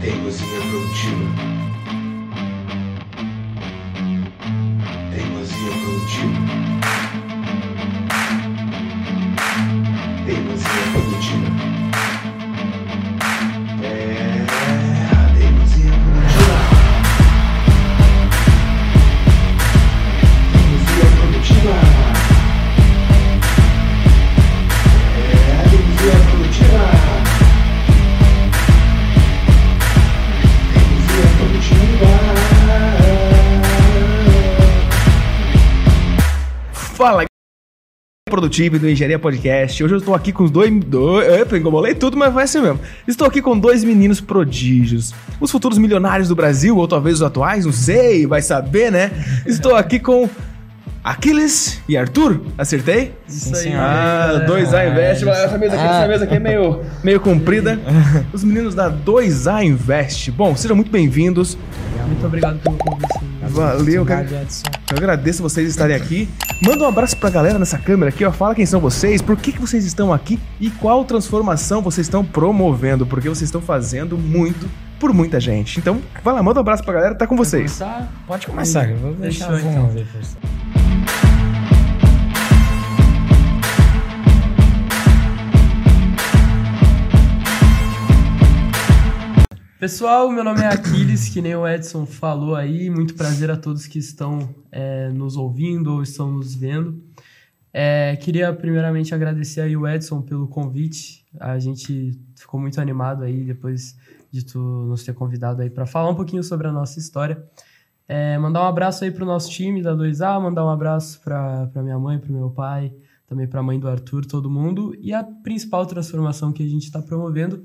Teimosia produtiva. Teimosia produtivo do Engenharia Podcast. Hoje eu estou aqui com os dois. dois epa, engomolei tudo, mas vai ser mesmo. Estou aqui com dois meninos prodígios. Os futuros milionários do Brasil, ou talvez os atuais, não sei, vai saber, né? Estou aqui com Aquiles e Arthur. Acertei? Isso aí. Ah, 2A Invest. Essa mesa aqui, essa mesa aqui é meio, meio comprida. Os meninos da 2A Invest. Bom, sejam muito bem-vindos. Muito obrigado pelo convite. Valeu, cara. Eu agradeço vocês estarem aqui. Manda um abraço pra galera nessa câmera aqui, ó. Fala quem são vocês, por que, que vocês estão aqui e qual transformação vocês estão promovendo, porque vocês estão fazendo muito por muita gente. Então, vai lá, manda um abraço pra galera, tá com vocês. Começar? Pode começar, eu vou deixar vamos então. ver Pessoal, meu nome é Aquiles, que nem o Edson falou aí. Muito prazer a todos que estão é, nos ouvindo ou estão nos vendo. É, queria primeiramente agradecer aí o Edson pelo convite. A gente ficou muito animado aí depois de tu nos ter convidado aí para falar um pouquinho sobre a nossa história. É, mandar um abraço aí pro nosso time da 2A, mandar um abraço para minha mãe, pro meu pai, também para a mãe do Arthur, todo mundo. E a principal transformação que a gente está promovendo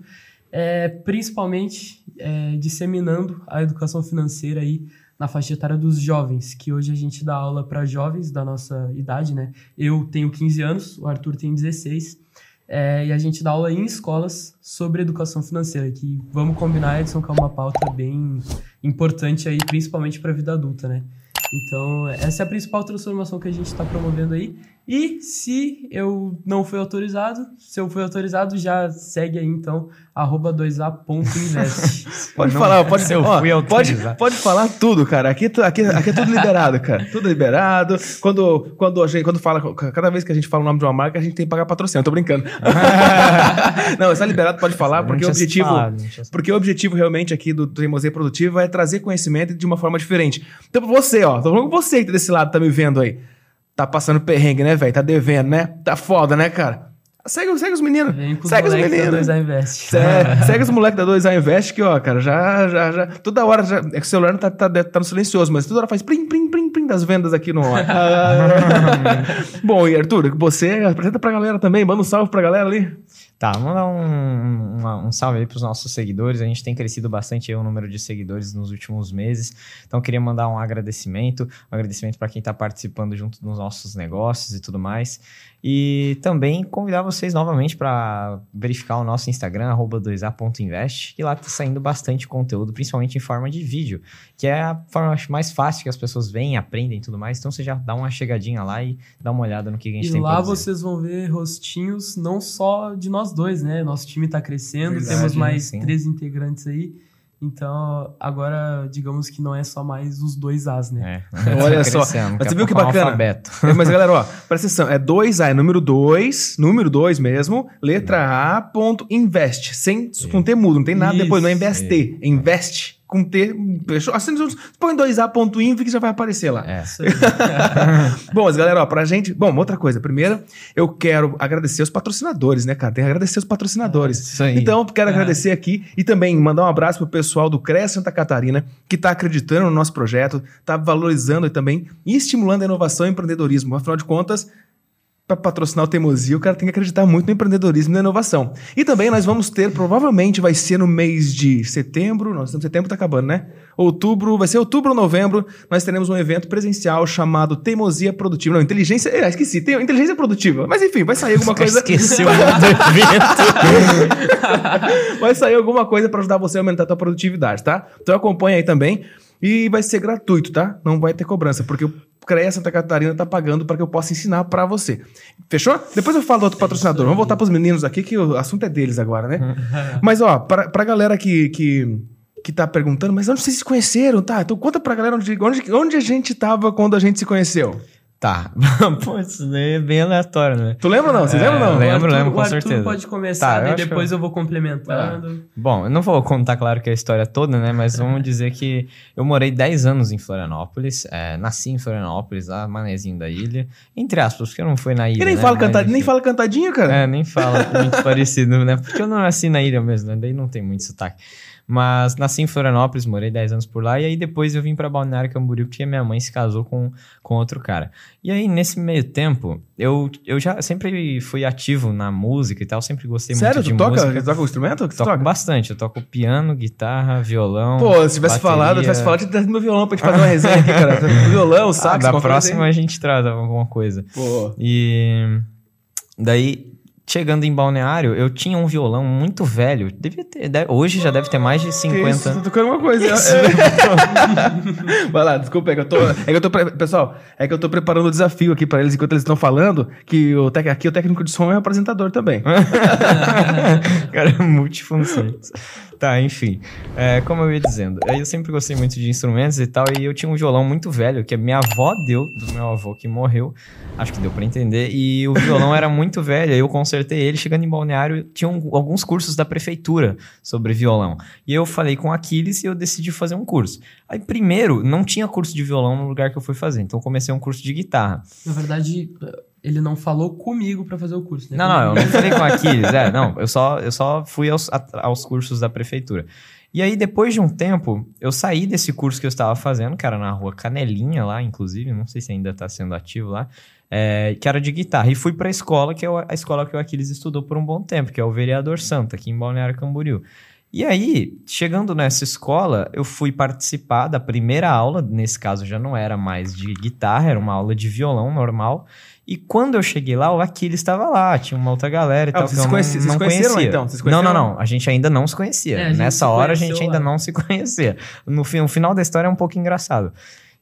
é principalmente é, disseminando a educação financeira aí na faixa etária dos jovens, que hoje a gente dá aula para jovens da nossa idade, né? Eu tenho 15 anos, o Arthur tem 16, é, e a gente dá aula em escolas sobre educação financeira, que vamos combinar, Edson, que é uma pauta bem importante aí, principalmente para a vida adulta, né? Então, essa é a principal transformação que a gente está promovendo aí. E se eu não fui autorizado, se eu fui autorizado, já segue aí então, arroba 2a.invest. Pode falar, pode se eu ó, fui pode, pode falar tudo, cara. Aqui, aqui, aqui é tudo liberado, cara. Tudo liberado. Quando, quando, a gente, quando fala, cada vez que a gente fala o nome de uma marca, a gente tem que pagar patrocínio. Eu tô brincando. não, está liberado, pode falar, Não porque o objetivo. falado, não Porque o objetivo realmente aqui do Teimosia Produtiva é trazer conhecimento de uma forma diferente. Então, você, ó, tô falando com você que tá desse lado, tá me vendo aí. Tá passando perrengue, né, velho? Tá devendo, né? Tá foda, né, cara? Segue, segue os meninos. Vem com os Segue os da meninos. 2A Invest. Segue, segue os moleques da 2A Invest que, ó, cara, já, já, já. Toda hora já. É que o celular não tá, tá, tá no silencioso, mas toda hora faz plim, plim, plim, plim das vendas aqui no ar. Bom, e Arthur, você apresenta pra galera também, manda um salve pra galera ali. Tá, vamos dar um, uma- um salve aí pros nossos seguidores. A gente tem crescido bastante aí o número de seguidores nos últimos meses. Então, queria mandar um agradecimento. Um agradecimento para quem está participando junto dos nossos negócios e tudo mais. E também convidar vocês novamente para verificar o nosso Instagram, arroba 2a.invest, que lá está saindo bastante conteúdo, principalmente em forma de vídeo, que é a forma mais fácil que as pessoas veem, aprendem e tudo mais. Então, você já dá uma chegadinha lá e dá uma olhada no que a gente E tem lá pra dizer. vocês vão ver rostinhos não só de nós dois, né? Nosso time tá crescendo, Verdade, temos mais sim. três integrantes aí. Então, agora, digamos que não é só mais os dois As, né? É. Olha Tá só. Mas você viu que é um bacana? alfabeto. É, Mas galera, ó, presta atenção. É 2A, é número 2, número 2 mesmo, letra A, ponto, invest. Sem, com T mudo, não tem nada Isso, depois, não é invest. É invest com T. Assim, põe 2A.inv que já vai aparecer lá. É. Bom, mas galera, ó, pra gente. Bom, outra coisa. Primeiro, eu quero agradecer os patrocinadores, né, cara? Tem que agradecer os patrocinadores. Isso aí. Então, quero É. agradecer aqui e também mandar um abraço pro pessoal do CREA Santa Catarina, que tá acreditando no nosso projeto, tá valorizando e também e estimulando a inovação e empreendedorismo. Afinal de contas, para patrocinar o Teimosia, o cara tem que acreditar muito no empreendedorismo e na inovação. E também nós vamos ter, provavelmente vai ser no mês de setembro, nós estamos setembro tá acabando, né? Outubro, vai ser outubro ou novembro, nós teremos um evento presencial chamado Teimosia Produtiva. Não, inteligência, é, esqueci, tem inteligência produtiva. Mas enfim, vai sair alguma coisa. Esqueceu do evento. vai sair alguma coisa para ajudar você a aumentar a tua produtividade, tá? Então acompanha aí também. E vai ser gratuito, tá? Não vai ter cobrança, porque o CREA Santa Catarina tá pagando para que eu possa ensinar para você. Fechou? Depois eu falo do outro patrocinador. Vamos voltar pros meninos aqui, que o assunto é deles agora, né? Mas, ó, pra, pra galera que, que, que tá perguntando, mas onde vocês se conheceram? Tá, então conta pra galera onde, onde, onde a gente tava quando a gente se conheceu. Tá. Pô, isso daí é bem aleatório, né? Tu lembra ou não? Vocês É, lembram ou não? lembro. Arthur, lembro, com o Arthur certeza. pode começar, Tá, eu acho depois que- eu vou complementando. Bom, eu não vou contar, claro, que a história toda, né? Mas vamos dizer que eu morei 10 anos em Florianópolis. é, nasci em Florianópolis, lá, manezinho da ilha. Entre aspas, porque eu não fui na ilha. E nem, né? fala cantadinho, nem fala cantadinho, cara. É, nem fala, muito parecido, né? Porque eu não nasci na ilha mesmo, né? Daí não tem muito sotaque. Mas nasci em Florianópolis, morei 10 anos por lá, e aí depois eu vim pra Balneário Camboriú, porque minha mãe se casou com, com outro cara. E aí, nesse meio tempo, eu, eu já sempre fui ativo na música e tal, sempre gostei Sério? muito de Tu toca, música. tu toca o instrumento? Que Toco toca? bastante, eu toco piano, guitarra, violão. Pô, se tivesse bateria. falado, eu tivesse falado, eu trazido meu violão pra gente fazer uma resenha aqui, cara. Violão, Ah, sax, da qualquer coisa próxima a gente traz alguma coisa. Pô. E daí, chegando em Balneário, eu tinha um violão muito velho. Devia ter, deve- hoje já deve ter mais de Que 50. isso, tô tocando uma coisa. É. Vai lá, desculpa, é que eu tô. É que eu tô pre- Pessoal, é que eu tô preparando o desafio aqui pra eles enquanto eles estão falando. Que o tec... aqui o técnico de som é o apresentador também. Cara, é multifunções. Tá, enfim. É, como eu ia dizendo, eu sempre gostei muito de instrumentos e tal, e eu tinha um violão muito velho, que a minha avó deu, do meu avô que morreu. Acho que deu pra entender. E o violão era muito velho, eu consertei ele. Chegando em Balneário, tinha um- alguns cursos da prefeitura sobre violão. E eu falei com Aquiles e eu decidi fazer um curso. Aí, primeiro, não tinha curso de violão no lugar que eu fui fazer, então comecei um curso de guitarra. Na verdade, ele não falou comigo pra fazer o curso, né? Não, não, eu não falei com o Aquiles, é, não, eu só, eu só fui aos, a- aos cursos da prefeitura. E aí, depois de um tempo, eu saí desse curso que eu estava fazendo, que era na rua Canelinha lá, inclusive, não sei se ainda está sendo ativo lá, é, que era de guitarra, e fui para a escola, que é a escola que o Aquiles estudou por um bom tempo, que é o Vereador Santa, aqui em Balneário Camboriú. E aí, chegando nessa escola, eu fui participar da primeira aula, nesse caso já não era mais de guitarra, era uma aula de violão normal. E quando eu cheguei lá, o Aquiles estava lá, tinha uma outra galera e Ah, tal. vocês que eu se conheci- não, vocês não conheceram conhecia. então? Vocês não, não, conheceram não. A gente ainda não se conhecia. É, Nessa se hora a gente ainda lá. não se conhecia. No, fi- no final da história é um pouco engraçado.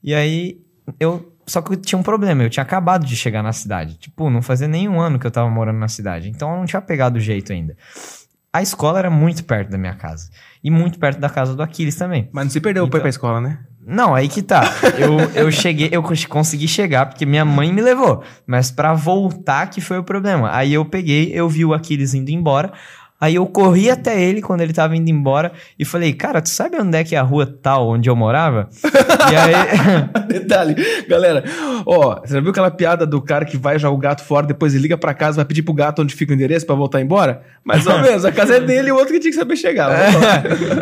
E aí, eu. Só que eu tinha um problema, eu tinha acabado de chegar na cidade. Tipo, não fazia nenhum ano que eu tava morando na cidade. Então eu não tinha pegado o jeito ainda. A escola era muito perto da minha casa. E muito perto da casa do Aquiles também. Mas não se perdeu pra ir Então. pra escola, né? Não, aí que tá. Eu, eu cheguei, eu cons- consegui chegar porque minha mãe me levou. Mas pra voltar que foi o problema. Aí eu peguei, eu vi o Aquiles indo embora. Aí eu corri até ele quando ele tava indo embora e falei, cara, tu sabe onde é que é a rua tal onde eu morava? e aí. Detalhe, galera, ó, você já viu aquela piada do cara que vai jogar o gato fora, depois ele liga pra casa, vai pedir pro gato onde fica o endereço pra voltar embora? Mais ou menos, a casa é dele e o outro que tinha que saber chegar. Lá.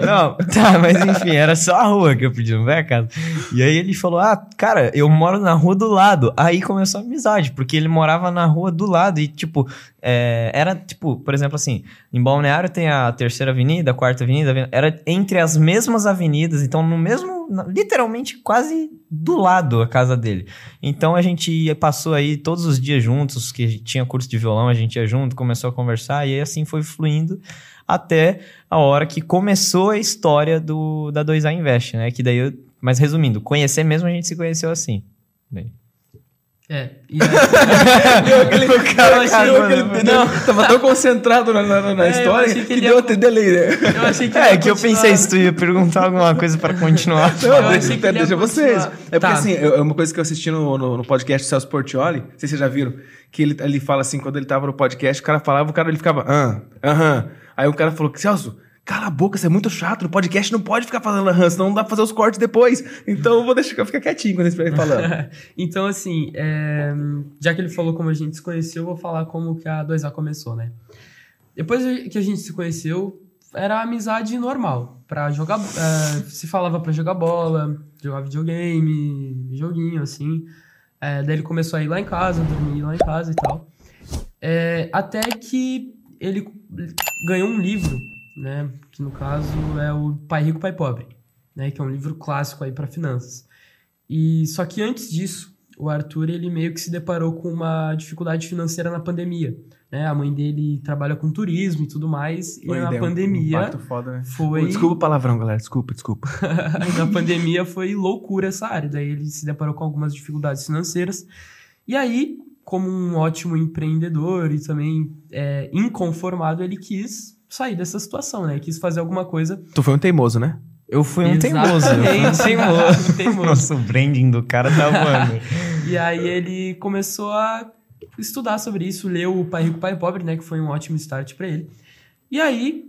não, tá, mas enfim, era só a rua que eu pedi, não foi a casa. E aí ele falou: Ah, cara, eu moro na rua do lado. Aí começou a amizade, porque ele morava na rua do lado e, tipo, é, era, tipo, por exemplo, assim, em Balneário tem a terceira avenida, a quarta avenida, era entre as mesmas avenidas, então no mesmo, literalmente quase do lado a casa dele. Então a gente passou aí todos os dias juntos, que tinha curso de violão, a gente ia junto, começou a conversar e aí assim foi fluindo até a hora que começou a história do da 2A Invest, né? Que daí eu, mas resumindo, conhecer mesmo a gente se conheceu assim. Daí. É. E aí, Deu aquele, Eu cara, achei- deu aquele- Não. tava tão concentrado na, na- na É, eu história que, que ele deu ia- até delay, né? eu achei que É, que eu pensei se tu ia perguntar alguma coisa pra continuar. Não, Eu deixa, que ele deixa vocês. É porque Tá. assim, eu- é uma coisa que eu assisti no, no, no podcast do Celso Portioli, não sei se vocês já viram, que ele, ele fala assim, quando ele tava no podcast, o cara falava, o cara ele ficava, ah, aham. Aí o cara falou, Celso, cala a boca, você é muito chato, no podcast não pode ficar falando aham, senão não dá pra fazer os cortes depois. Então eu vou deixar ficar quietinho quando estiver falando. então, assim, é, já que ele falou como a gente se conheceu, eu vou falar como que a 2A começou, né? Depois que a gente se conheceu, era amizade normal. Pra jogar. é, se falava pra jogar bola, jogar videogame, joguinho, assim. É, daí ele começou a ir lá em casa, dormir lá em casa e tal. É, até que ele ganhou um livro, né? Que no caso é o Pai Rico, Pai Pobre, né? Que é um livro clássico aí para finanças. E só que antes disso, o Arthur ele meio que se deparou com uma dificuldade financeira na pandemia, né? A mãe dele trabalha com turismo e tudo mais, e na um pandemia impacto foda, né? foi Desculpa o palavrão, galera, desculpa, desculpa. na pandemia foi loucura essa área. Daí ele se deparou com algumas dificuldades financeiras. E aí, como um ótimo empreendedor e também é, inconformado, ele quis sair dessa situação, né? Quis fazer alguma coisa. Tu foi um teimoso, né? Eu fui um teimoso. Um teimoso. teimoso. Nossa, o branding do cara tá voando. E aí ele começou a estudar sobre isso, leu o Pai Rico, Pai Pobre, né? Que foi um ótimo start pra ele. E aí...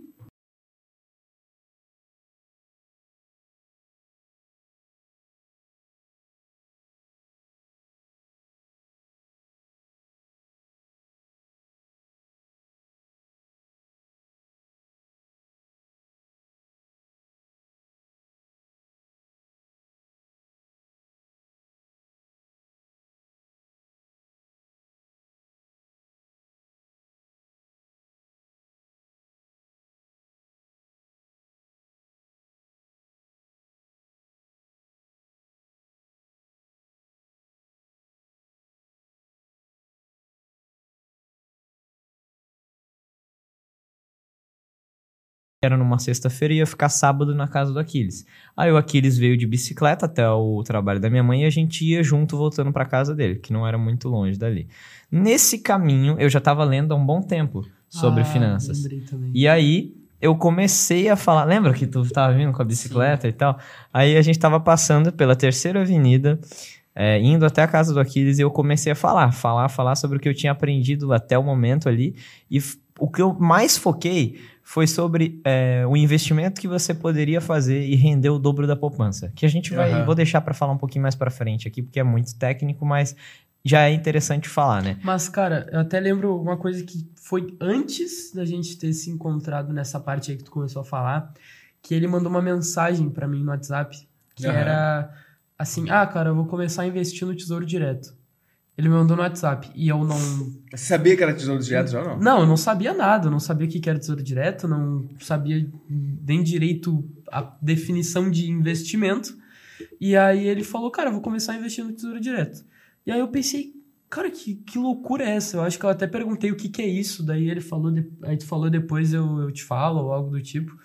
Era numa sexta-feira e ia ficar sábado na casa do Aquiles. Aí o Aquiles veio de bicicleta até o trabalho da minha mãe e a gente ia junto voltando pra casa dele, que não era muito longe dali. Nesse caminho, eu já tava lendo há um bom tempo sobre Ah, finanças. E aí eu comecei a falar. Lembra que tu tava vindo com a bicicleta e tal? Aí a gente tava passando pela terceira avenida, é, indo até a casa do Aquiles, e eu comecei a falar, falar, falar sobre o que eu tinha aprendido até o momento ali. E o que eu mais foquei foi sobre é, o investimento que você poderia fazer e render o dobro da poupança. Que a gente vai. Aham. Vou deixar para falar um pouquinho mais para frente aqui, porque é muito técnico, mas já é interessante falar, né? Mas, cara, eu até lembro uma coisa que foi antes da gente ter se encontrado nessa parte aí que tu começou a falar, que ele mandou uma mensagem pra mim no WhatsApp, que Aham. era assim, ah, cara, eu vou começar a investir no Tesouro Direto. Ele me mandou no WhatsApp e eu não... Você sabia que era tesouro direto já ou não? Não, eu não sabia nada, eu não sabia o que era Tesouro Direto, não sabia nem direito a definição de investimento. E aí ele falou, cara, eu vou começar a investir no Tesouro Direto. E aí eu pensei, cara, que, que loucura é essa? Eu acho que eu até perguntei o que, que é isso. Daí ele falou, de- aí tu falou depois eu, eu te falo, ou algo do tipo.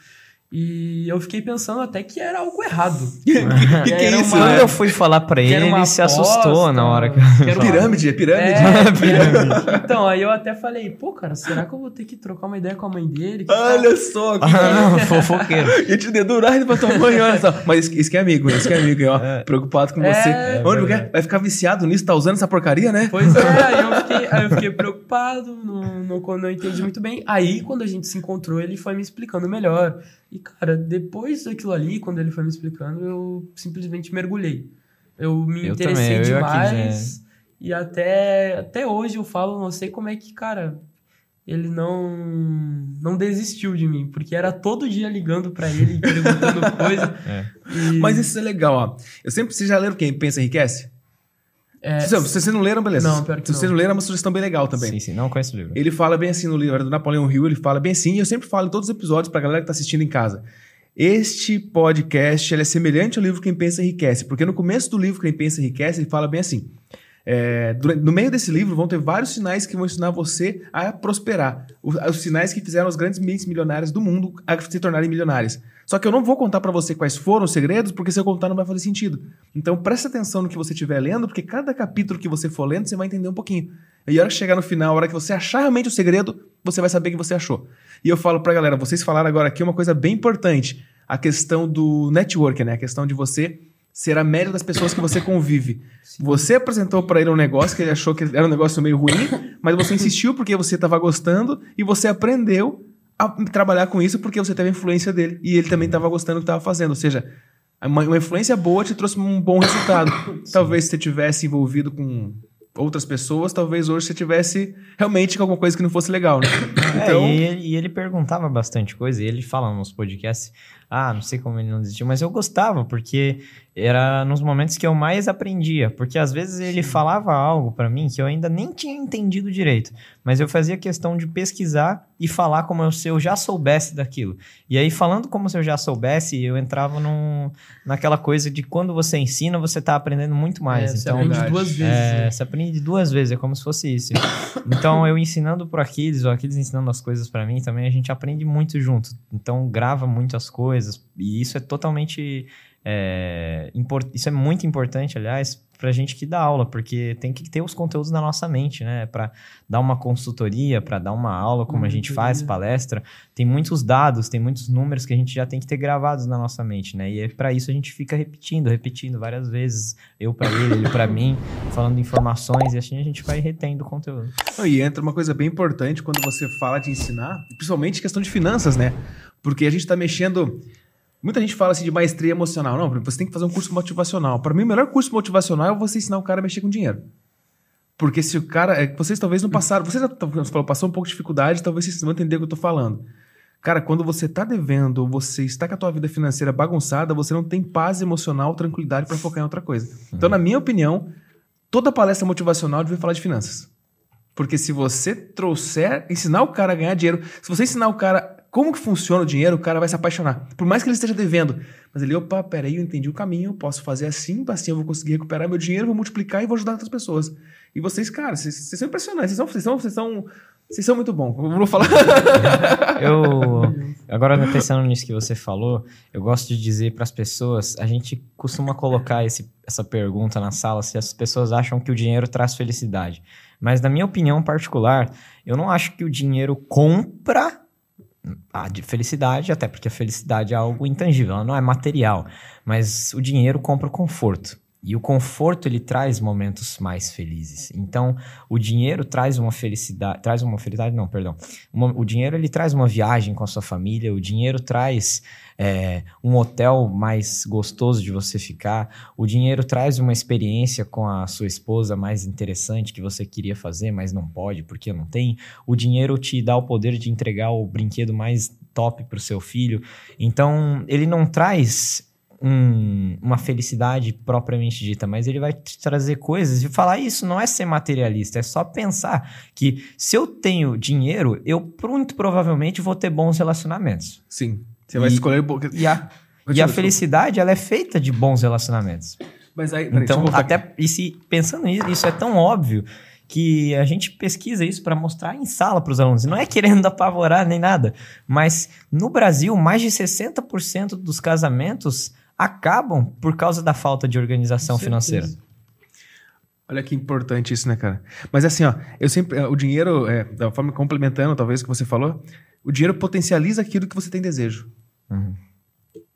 E eu fiquei pensando até que era algo errado. que que é Era isso, uma- Quando eu fui falar pra ele, ele se aposta, assustou na hora que era Pirâmide, é pirâmide. É, pirâmide. Então, aí eu até falei, pô, cara, será que eu vou ter que trocar uma ideia com a mãe dele? Que Olha só, que Ah, não, fofoqueiro. ia te dedurar pra tua mãe, olha só. Mas isso, que é amigo, isso que é amigo, ó. É. Preocupado com É, você. é Onde vai- vai ficar viciado nisso? Tá usando essa porcaria, né? Pois é, aí eu aí eu fiquei preocupado, não, não, não entendi muito bem. Aí, quando a gente se encontrou, ele foi me explicando melhor. E, cara, depois daquilo ali, quando ele foi me explicando, eu simplesmente mergulhei. Eu me Eu interessei também, eu e demais. E até, até hoje eu falo, não sei como é que, cara, ele não não desistiu de mim, porque era todo dia ligando pra ele e perguntando coisa. É. E- Mas isso é legal, ó. Eu sempre, vocês já leram quem pensa enriquece? É, Se, se vocês não leram, beleza. Não, pior que Se vocês não. não leram, é uma sugestão bem legal também. Sim, sim, não conheço o livro. Ele fala bem assim no livro do Napoleão Hill, ele fala bem assim, e eu sempre falo em todos os episódios pra galera que tá assistindo em casa. Este podcast ele é semelhante ao livro Quem Pensa Enriquece, porque no começo do livro Quem Pensa Enriquece, ele fala bem assim. é, durante- no meio desse livro vão ter vários sinais que vão ensinar você a prosperar. Os, os sinais que fizeram as grandes mentes milionárias do mundo a se tornarem milionárias. Só que eu não vou contar pra você quais foram os segredos, porque se eu contar não vai fazer sentido. Então presta atenção no que você estiver lendo, porque cada capítulo que você for lendo, você vai entender um pouquinho. E a hora que chegar no final, a hora que você achar realmente o segredo, você vai saber o que você achou. E eu falo pra galera, vocês falaram agora aqui uma coisa bem importante. A questão do network, né? A questão de você ser a média das pessoas que você convive. Você apresentou pra ele um negócio que ele achou que era um negócio meio ruim, mas você insistiu porque você estava gostando e você aprendeu trabalhar com isso porque você teve a influência dele e ele também estava gostando do que estava fazendo. Ou seja, uma, uma influência boa te trouxe um bom resultado. talvez se você tivesse envolvido com outras pessoas, talvez hoje você tivesse realmente com alguma coisa que não fosse legal, né? É, e, ele, e ele perguntava bastante coisa, e ele fala nos podcasts, ah, não sei como ele não desistiu, mas eu gostava, porque era nos momentos que eu mais aprendia, porque às vezes ele falava algo pra mim que eu ainda nem tinha entendido direito, mas eu fazia questão de pesquisar e falar como se eu já soubesse daquilo. E aí, falando como se eu já soubesse, eu entrava num, naquela coisa de quando você ensina, você tá aprendendo muito mais. é, você então, aprende verdade. duas vezes. é, né? você aprende duas vezes, é como se fosse isso. Então, eu ensinando pro Aquiles, o Aquiles ensinando as coisas pra mim também, a gente aprende muito junto. Então, grava muito as coisas, e isso é totalmente é, impor- isso é muito importante, aliás, pra gente que dá aula, porque tem que ter os conteúdos na nossa mente, né? Pra dar uma consultoria, pra dar uma aula, como a gente faz, palestra, tem muitos dados, tem muitos números que a gente já tem que ter gravados na nossa mente, né? E é para isso a gente fica repetindo, repetindo várias vezes, eu pra ele, ele pra mim, falando informações e assim a gente vai retendo o conteúdo. E entra uma coisa bem importante quando você fala de ensinar, principalmente questão de finanças, né? Porque a gente está mexendo. Muita gente fala assim de maestria emocional. Não, você tem que fazer um curso motivacional. Para mim, o melhor curso motivacional é você ensinar o cara a mexer com dinheiro. Porque se o cara. é, Vocês talvez não passaram. Vocês já tá- falou, passou um pouco de dificuldade, talvez vocês vão entender o que eu tô falando. Cara, quando você tá devendo, você está com a tua vida financeira bagunçada, você não tem paz emocional, tranquilidade para focar em outra coisa. Então, na minha opinião, toda palestra motivacional deve falar de finanças. Porque se você trouxer, ensinar o cara a ganhar dinheiro, se você ensinar o cara como que funciona o dinheiro, o cara vai se apaixonar. Por mais que ele esteja devendo. Mas ele, opa, peraí, eu entendi o caminho, eu posso fazer assim, assim eu vou conseguir recuperar meu dinheiro, vou multiplicar e vou ajudar outras pessoas. E vocês, cara, vocês, são impressionantes, vocês são, vocês são, vocês são, vocês são muito bons. Eu vou falar. Eu agora pensando nisso que você falou, eu gosto de dizer para as pessoas, a gente costuma colocar esse, essa pergunta na sala se as pessoas acham que o dinheiro traz felicidade. Mas na minha opinião particular, eu não acho que o dinheiro compra a de felicidade, até porque a felicidade é algo intangível, ela não é material, mas o dinheiro compra o conforto. E o conforto ele traz momentos mais felizes. Então, o dinheiro traz uma felicidade, traz uma felicidade, não, perdão. Uma- o dinheiro ele traz uma viagem com a sua família, o dinheiro traz é, um hotel mais gostoso de você ficar, o dinheiro traz uma experiência com a sua esposa mais interessante que você queria fazer, mas não pode porque não tem. O dinheiro te dá o poder de entregar o brinquedo mais top para o seu filho. Então, ele não traz um- uma felicidade propriamente dita, mas ele vai te trazer coisas e falar isso não é ser materialista, é só pensar que se eu tenho dinheiro, eu muito provavelmente vou ter bons relacionamentos. Sim. Você vai E- escolher. E a, e a felicidade, ela é feita de bons relacionamentos. Mas aí, peraí, então, aqui. até e se pensando nisso, isso é tão óbvio que a gente pesquisa isso para mostrar em sala para os alunos. Não é querendo apavorar nem nada, mas no Brasil, mais de 60% dos casamentos acabam por causa da falta de organização financeira. Olha que importante isso, né, cara? Mas assim, ó, eu sempre. O dinheiro, é, da forma complementando, talvez, o que você falou, o dinheiro potencializa aquilo que você tem desejo.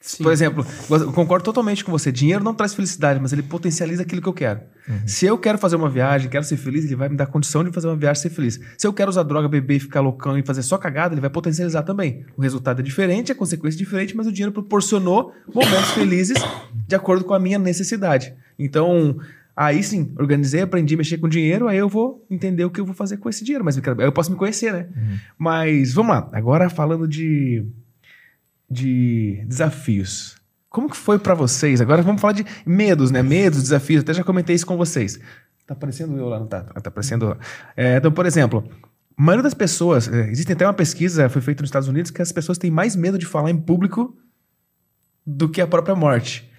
Sim. Por exemplo, eu concordo totalmente com você. Dinheiro não traz felicidade, mas ele potencializa aquilo que eu quero. Se eu quero fazer uma viagem, quero ser feliz, ele vai me dar condição de fazer uma viagem e ser feliz. Se eu quero usar droga, beber, ficar loucão e fazer só cagada, ele vai potencializar também. O resultado é diferente, a consequência é diferente, mas o dinheiro proporcionou momentos felizes de acordo com a minha necessidade. Então, aí sim, organizei, aprendi a mexer com dinheiro, aí eu vou entender o que eu vou fazer com esse dinheiro. Mas eu quero- aí eu posso me conhecer, né? Mas vamos lá. Agora falando de de desafios. Como que foi pra vocês? Agora vamos falar de medos, né? Medos, desafios. Até já comentei isso com vocês. Tá aparecendo eu lá, não tá? Ah, Tá aparecendo. É, então, por exemplo, a maioria das pessoas. é, existe até uma pesquisa, foi feita nos Estados Unidos, que as pessoas têm mais medo de falar em público do que a própria morte.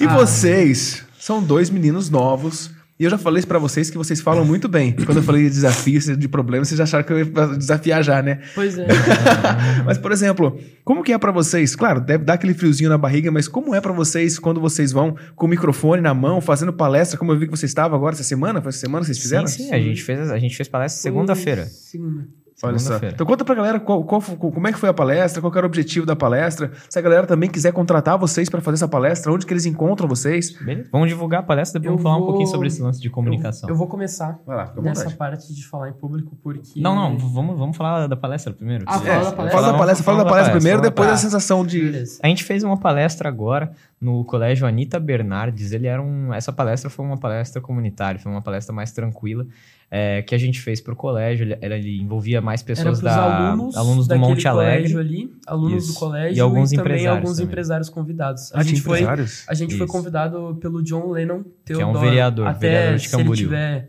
E Ah. vocês são dois meninos novos. E eu já falei isso pra vocês que vocês falam muito bem. Quando eu falei de desafios, de problemas, vocês já acharam que eu ia desafiar já, né? Pois é. Mas, por exemplo, como que é pra vocês? Claro, deve dar aquele friozinho na barriga, mas como é pra vocês quando vocês vão com o microfone na mão, fazendo palestra, como eu vi que você estava agora essa semana? Foi essa semana que vocês fizeram? Sim, sim, a gente fez, a gente fez palestra segunda-feira. Segunda. Olha só. Então conta pra galera qual- qual como é que foi a palestra, qual que era o objetivo da palestra. Se a galera também quiser contratar vocês pra fazer essa palestra, onde que eles encontram vocês? Beleza? Vamos divulgar a palestra, depois Eu vamos falar um vou- pouquinho sobre esse lance de comunicação. Eu, eu vou começar Vai lá, nessa vontade. parte de falar em público, porque. Não, não, vamos, vamos falar da palestra primeiro. Ah, Se- fala da é, palestra. Fala da palestra, fala da palestra primeiro, depois a sensação de. Beleza. A gente fez uma palestra agora no colégio Anita Bernardes. Ele era um. Essa palestra foi uma palestra comunitária, foi uma palestra mais tranquila é, que a gente fez para o colégio. Ele, ela- ele envolvia mais pessoas da alunos, do daquele Monte colégio Alegre. ali, alunos Isso. do colégio E alguns também empresários alguns também. empresários convidados. A Ah, gente foi empresários? A gente foi convidado pelo John Lennon é um vereador, Até vereador de se ele Camboriú. tiver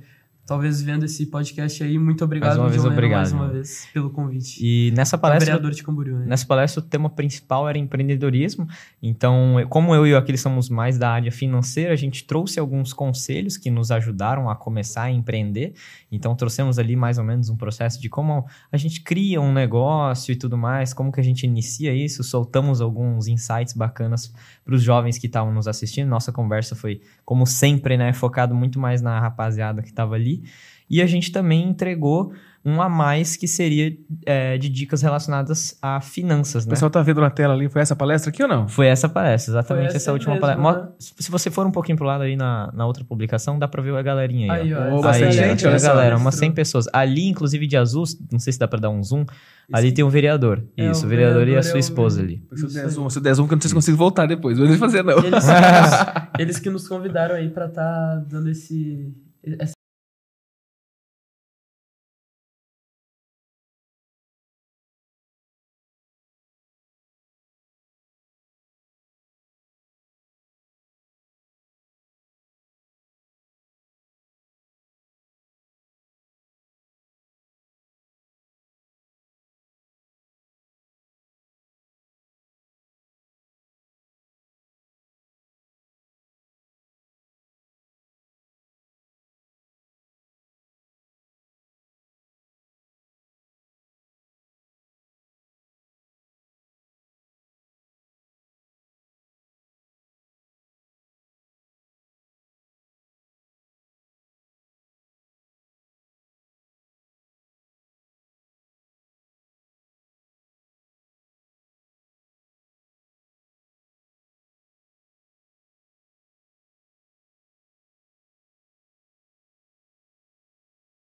talvez vendo esse podcast aí, muito obrigado, uma vez, obrigado, mais uma vez, pelo convite. E nessa palestra vereador de Camboriú, né? Nessa palestra, o tema principal era empreendedorismo. Então, como eu e o Aquiles somos mais da área financeira, a gente trouxe alguns conselhos que nos ajudaram a começar a empreender. Então, trouxemos ali mais ou menos um processo de como a gente cria um negócio e tudo mais, como que a gente inicia isso. Soltamos alguns insights bacanas para os jovens que estavam nos assistindo. Nossa conversa foi, como sempre, né, focado muito mais na rapaziada que estava ali. E a gente também entregou um a mais que seria é, de dicas relacionadas a finanças, O né? pessoal tá vendo na tela ali, foi essa palestra aqui ou não? Foi essa palestra, exatamente essa, essa última mesmo, palestra. né? Se você for um pouquinho pro lado aí na, na outra publicação, dá pra ver a galerinha aí. Aí, ó. ó. Galera gente, olha só. galera, umas mostrou. 100 pessoas. Ali, inclusive de azul, não sei se dá pra dar um zoom, ali tem um vereador. É, Isso, o o vereador e a vereador sua é o- esposa ali. Se eu der aí. zoom, se eu der zoom, que eu não sei se consigo voltar depois. Não vou nem fazer, não. Eles, eles que nos convidaram aí pra estar dando esse. Essa...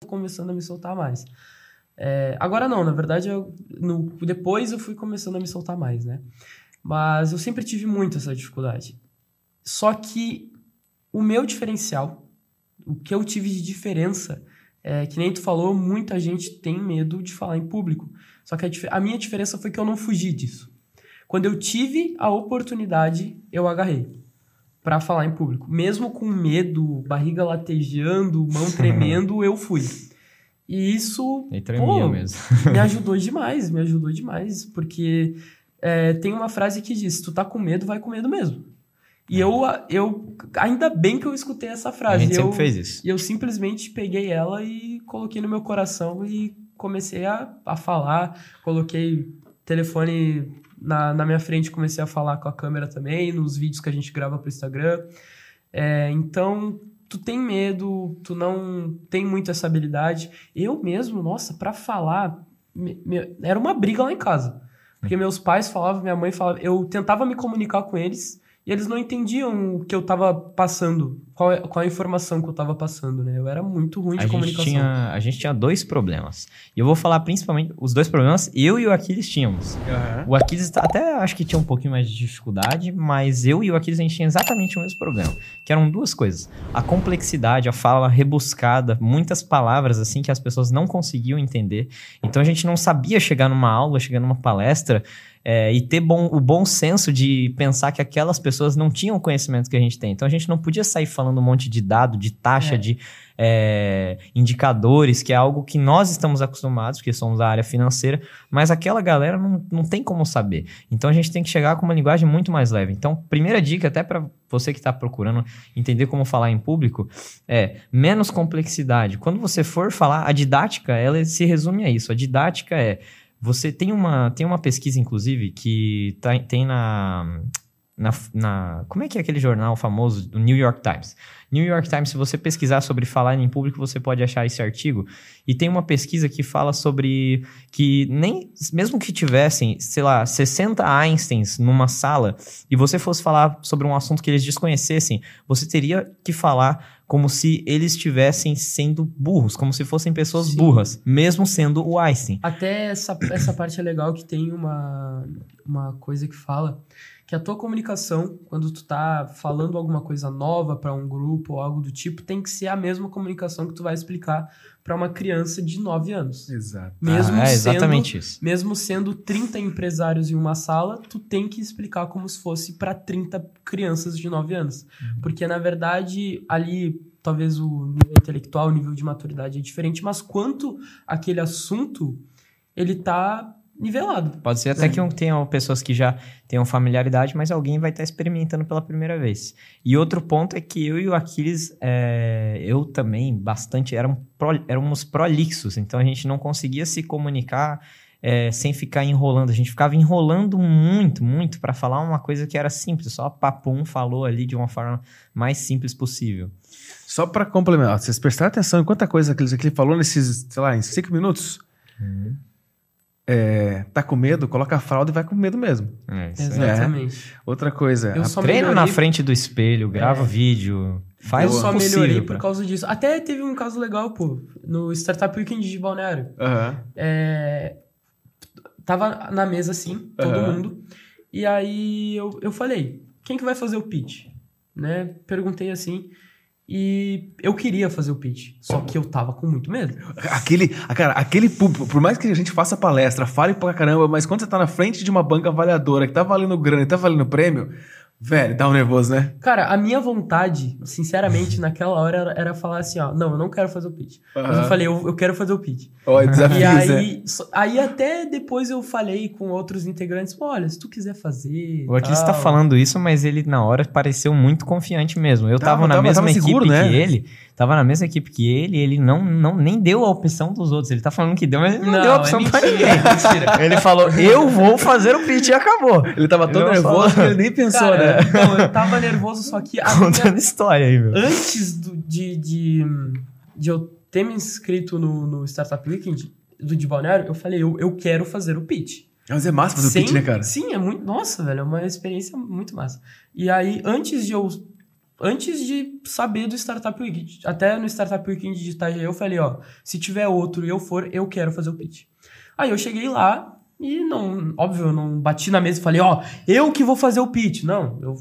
começando a me soltar mais. É, agora não, na verdade, eu, no, depois eu fui começando a me soltar mais, né? Mas eu sempre tive muito essa dificuldade. Só que o meu diferencial, o que eu tive de diferença, é que nem tu falou, muita gente tem medo de falar em público. Só que a, a minha diferença foi que eu não fugi disso. Quando eu tive a oportunidade, eu agarrei para falar em público. Mesmo com medo, barriga latejando, mão tremendo, eu fui. E isso E tremia Pô, mesmo. me ajudou demais, me ajudou demais, porque é, tem uma frase que diz: tu tá com medo, vai com medo mesmo. E eu, eu ainda bem que eu escutei essa A frase. gente eu, sempre fez isso. e eu simplesmente peguei ela e coloquei no meu coração e comecei a, a falar. Coloquei telefone na, na minha frente, comecei a falar com a câmera também, nos vídeos que a gente grava pro Instagram. É, então, tu tem medo, tu não tem muito essa habilidade. Eu mesmo, nossa, pra falar, me- me- era uma briga lá em casa. Porque meus pais falavam, minha mãe falava, eu tentava me comunicar com eles e eles não entendiam o que eu tava passando, qual, é- qual a informação que eu tava passando, né? Eu era muito ruim de A gente, comunicação. tinha, a gente tinha dois problemas. E eu vou falar principalmente os dois problemas eu e o Aquiles tínhamos. O Aquiles até acho que tinha um pouquinho mais de dificuldade, mas eu e o Aquiles a gente tinha exatamente o mesmo problema. Que eram duas coisas. A complexidade, a fala rebuscada, muitas palavras assim que as pessoas não conseguiam entender. Então a gente não sabia chegar numa aula, chegar numa palestra é, e ter bom- o bom senso de pensar que aquelas pessoas não tinham o conhecimento que a gente tem. Então a gente não podia sair falando um monte de dado, de taxa, É. de é, indicadores, que é algo que nós estamos acostumados, porque somos da área financeira, mas aquela galera não, não tem como saber. Então a gente tem que chegar com uma linguagem muito mais leve. Então, primeira dica, até para você que está procurando entender como falar em público, é menos complexidade. Quando você for falar, a didática, ela se resume a isso. A didática é. Você tem uma, tem uma pesquisa, inclusive, que tá, tem na, na, na. Como é que é aquele jornal famoso do New York Times? New York Times, se você pesquisar sobre falar em público, você pode achar esse artigo. E tem uma pesquisa que fala sobre que nem mesmo que tivessem, sei lá, 60 Einsteins numa sala e você fosse falar sobre um assunto que eles desconhecessem, você teria que falar como se eles estivessem sendo burros, como se fossem pessoas Sim. burras, mesmo sendo o Einstein. Até essa, essa parte é legal que tem uma, uma coisa que fala que a tua comunicação, quando tu tá falando alguma coisa nova para um grupo, ou algo do tipo, tem que ser a mesma comunicação que tu vai explicar para uma criança de 9 anos. Exato. Mesmo Ah, é sendo exatamente isso. mesmo sendo 30 empresários em uma sala, tu tem que explicar como se fosse para 30 crianças de 9 anos. Porque, na verdade, ali, talvez o nível intelectual, o nível de maturidade é diferente, mas quanto aquele assunto, ele tá nivelado. Pode ser até que um, tenham pessoas que já tenham familiaridade, mas alguém vai estar experimentando pela primeira vez. E outro ponto é que eu e o Aquiles, é, eu também, bastante, eram pro- éramos prolixos, então a gente não conseguia se comunicar é, sem ficar enrolando. A gente ficava enrolando muito, muito para falar uma coisa que era simples, só papum falou ali de uma forma mais simples possível. Só pra complementar, vocês prestaram atenção em quanta coisa que ele, que ele falou nesses, sei lá, em cinco minutos? É, tá com medo? Coloca a fralda e vai com medo mesmo. É, isso aí. Exatamente. Outra coisa. Treina na melhorei- frente do espelho, grava vídeo, faz eu o só possível. melhorei por pra- causa disso. Até teve um caso legal, pô, no Startup Weekend de Balneário. Aham. É, tava na mesa assim, todo mundo. E aí eu, eu falei, quem que vai fazer o pitch? Né? Perguntei assim. E eu queria fazer o pitch, só que eu tava com muito medo. Aquele, cara, aquele público, por mais que a gente faça palestra, fale pra caramba, mas quando você tá na frente de uma banca avaliadora que tá valendo grana e tá valendo prêmio, velho, dá um nervoso, né? Cara, a minha vontade, sinceramente, naquela hora era, era falar assim, ó, não, eu não quero fazer o pitch. Mas eu falei, eu, eu quero fazer o pitch. Ó, é desafio, E né? aí, só- aí até depois eu falei com outros integrantes, olha, se tu quiser fazer. O Aquiles tá falando isso, mas ele na hora pareceu muito confiante mesmo. Eu Tava, tava, na tava- mesma tava equipe seguro, né? que ele, tava na mesma equipe que ele, ele não, não nem deu a opção dos outros. Ele tá falando que deu, mas ele não, Não, deu a é opção pra mentira, ninguém. é. Ele falou, eu vou fazer o pitch e acabou. Ele tava não nervoso falou. que ele nem pensou, Cara, né? não, eu tava nervoso, só que a minha- Contando história aí, meu. antes do- de, de, de eu ter me inscrito no, no Startup Weekend do de Balneário, eu falei, eu, eu quero fazer o pitch. Mas é massa fazer o pitch, né, cara? Sim, é muito. Nossa, velho, é uma experiência muito massa. E aí, antes de eu. Antes de saber do Startup Weekend, até no Startup Weekend de Itajaí, eu falei, ó, se tiver outro e eu for, eu quero fazer o pitch. Aí eu cheguei lá e não, óbvio, eu não bati na mesa e falei, ó, eu que vou fazer o pitch. Não, eu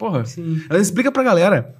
Porra. Sim. Ela explica pra galera.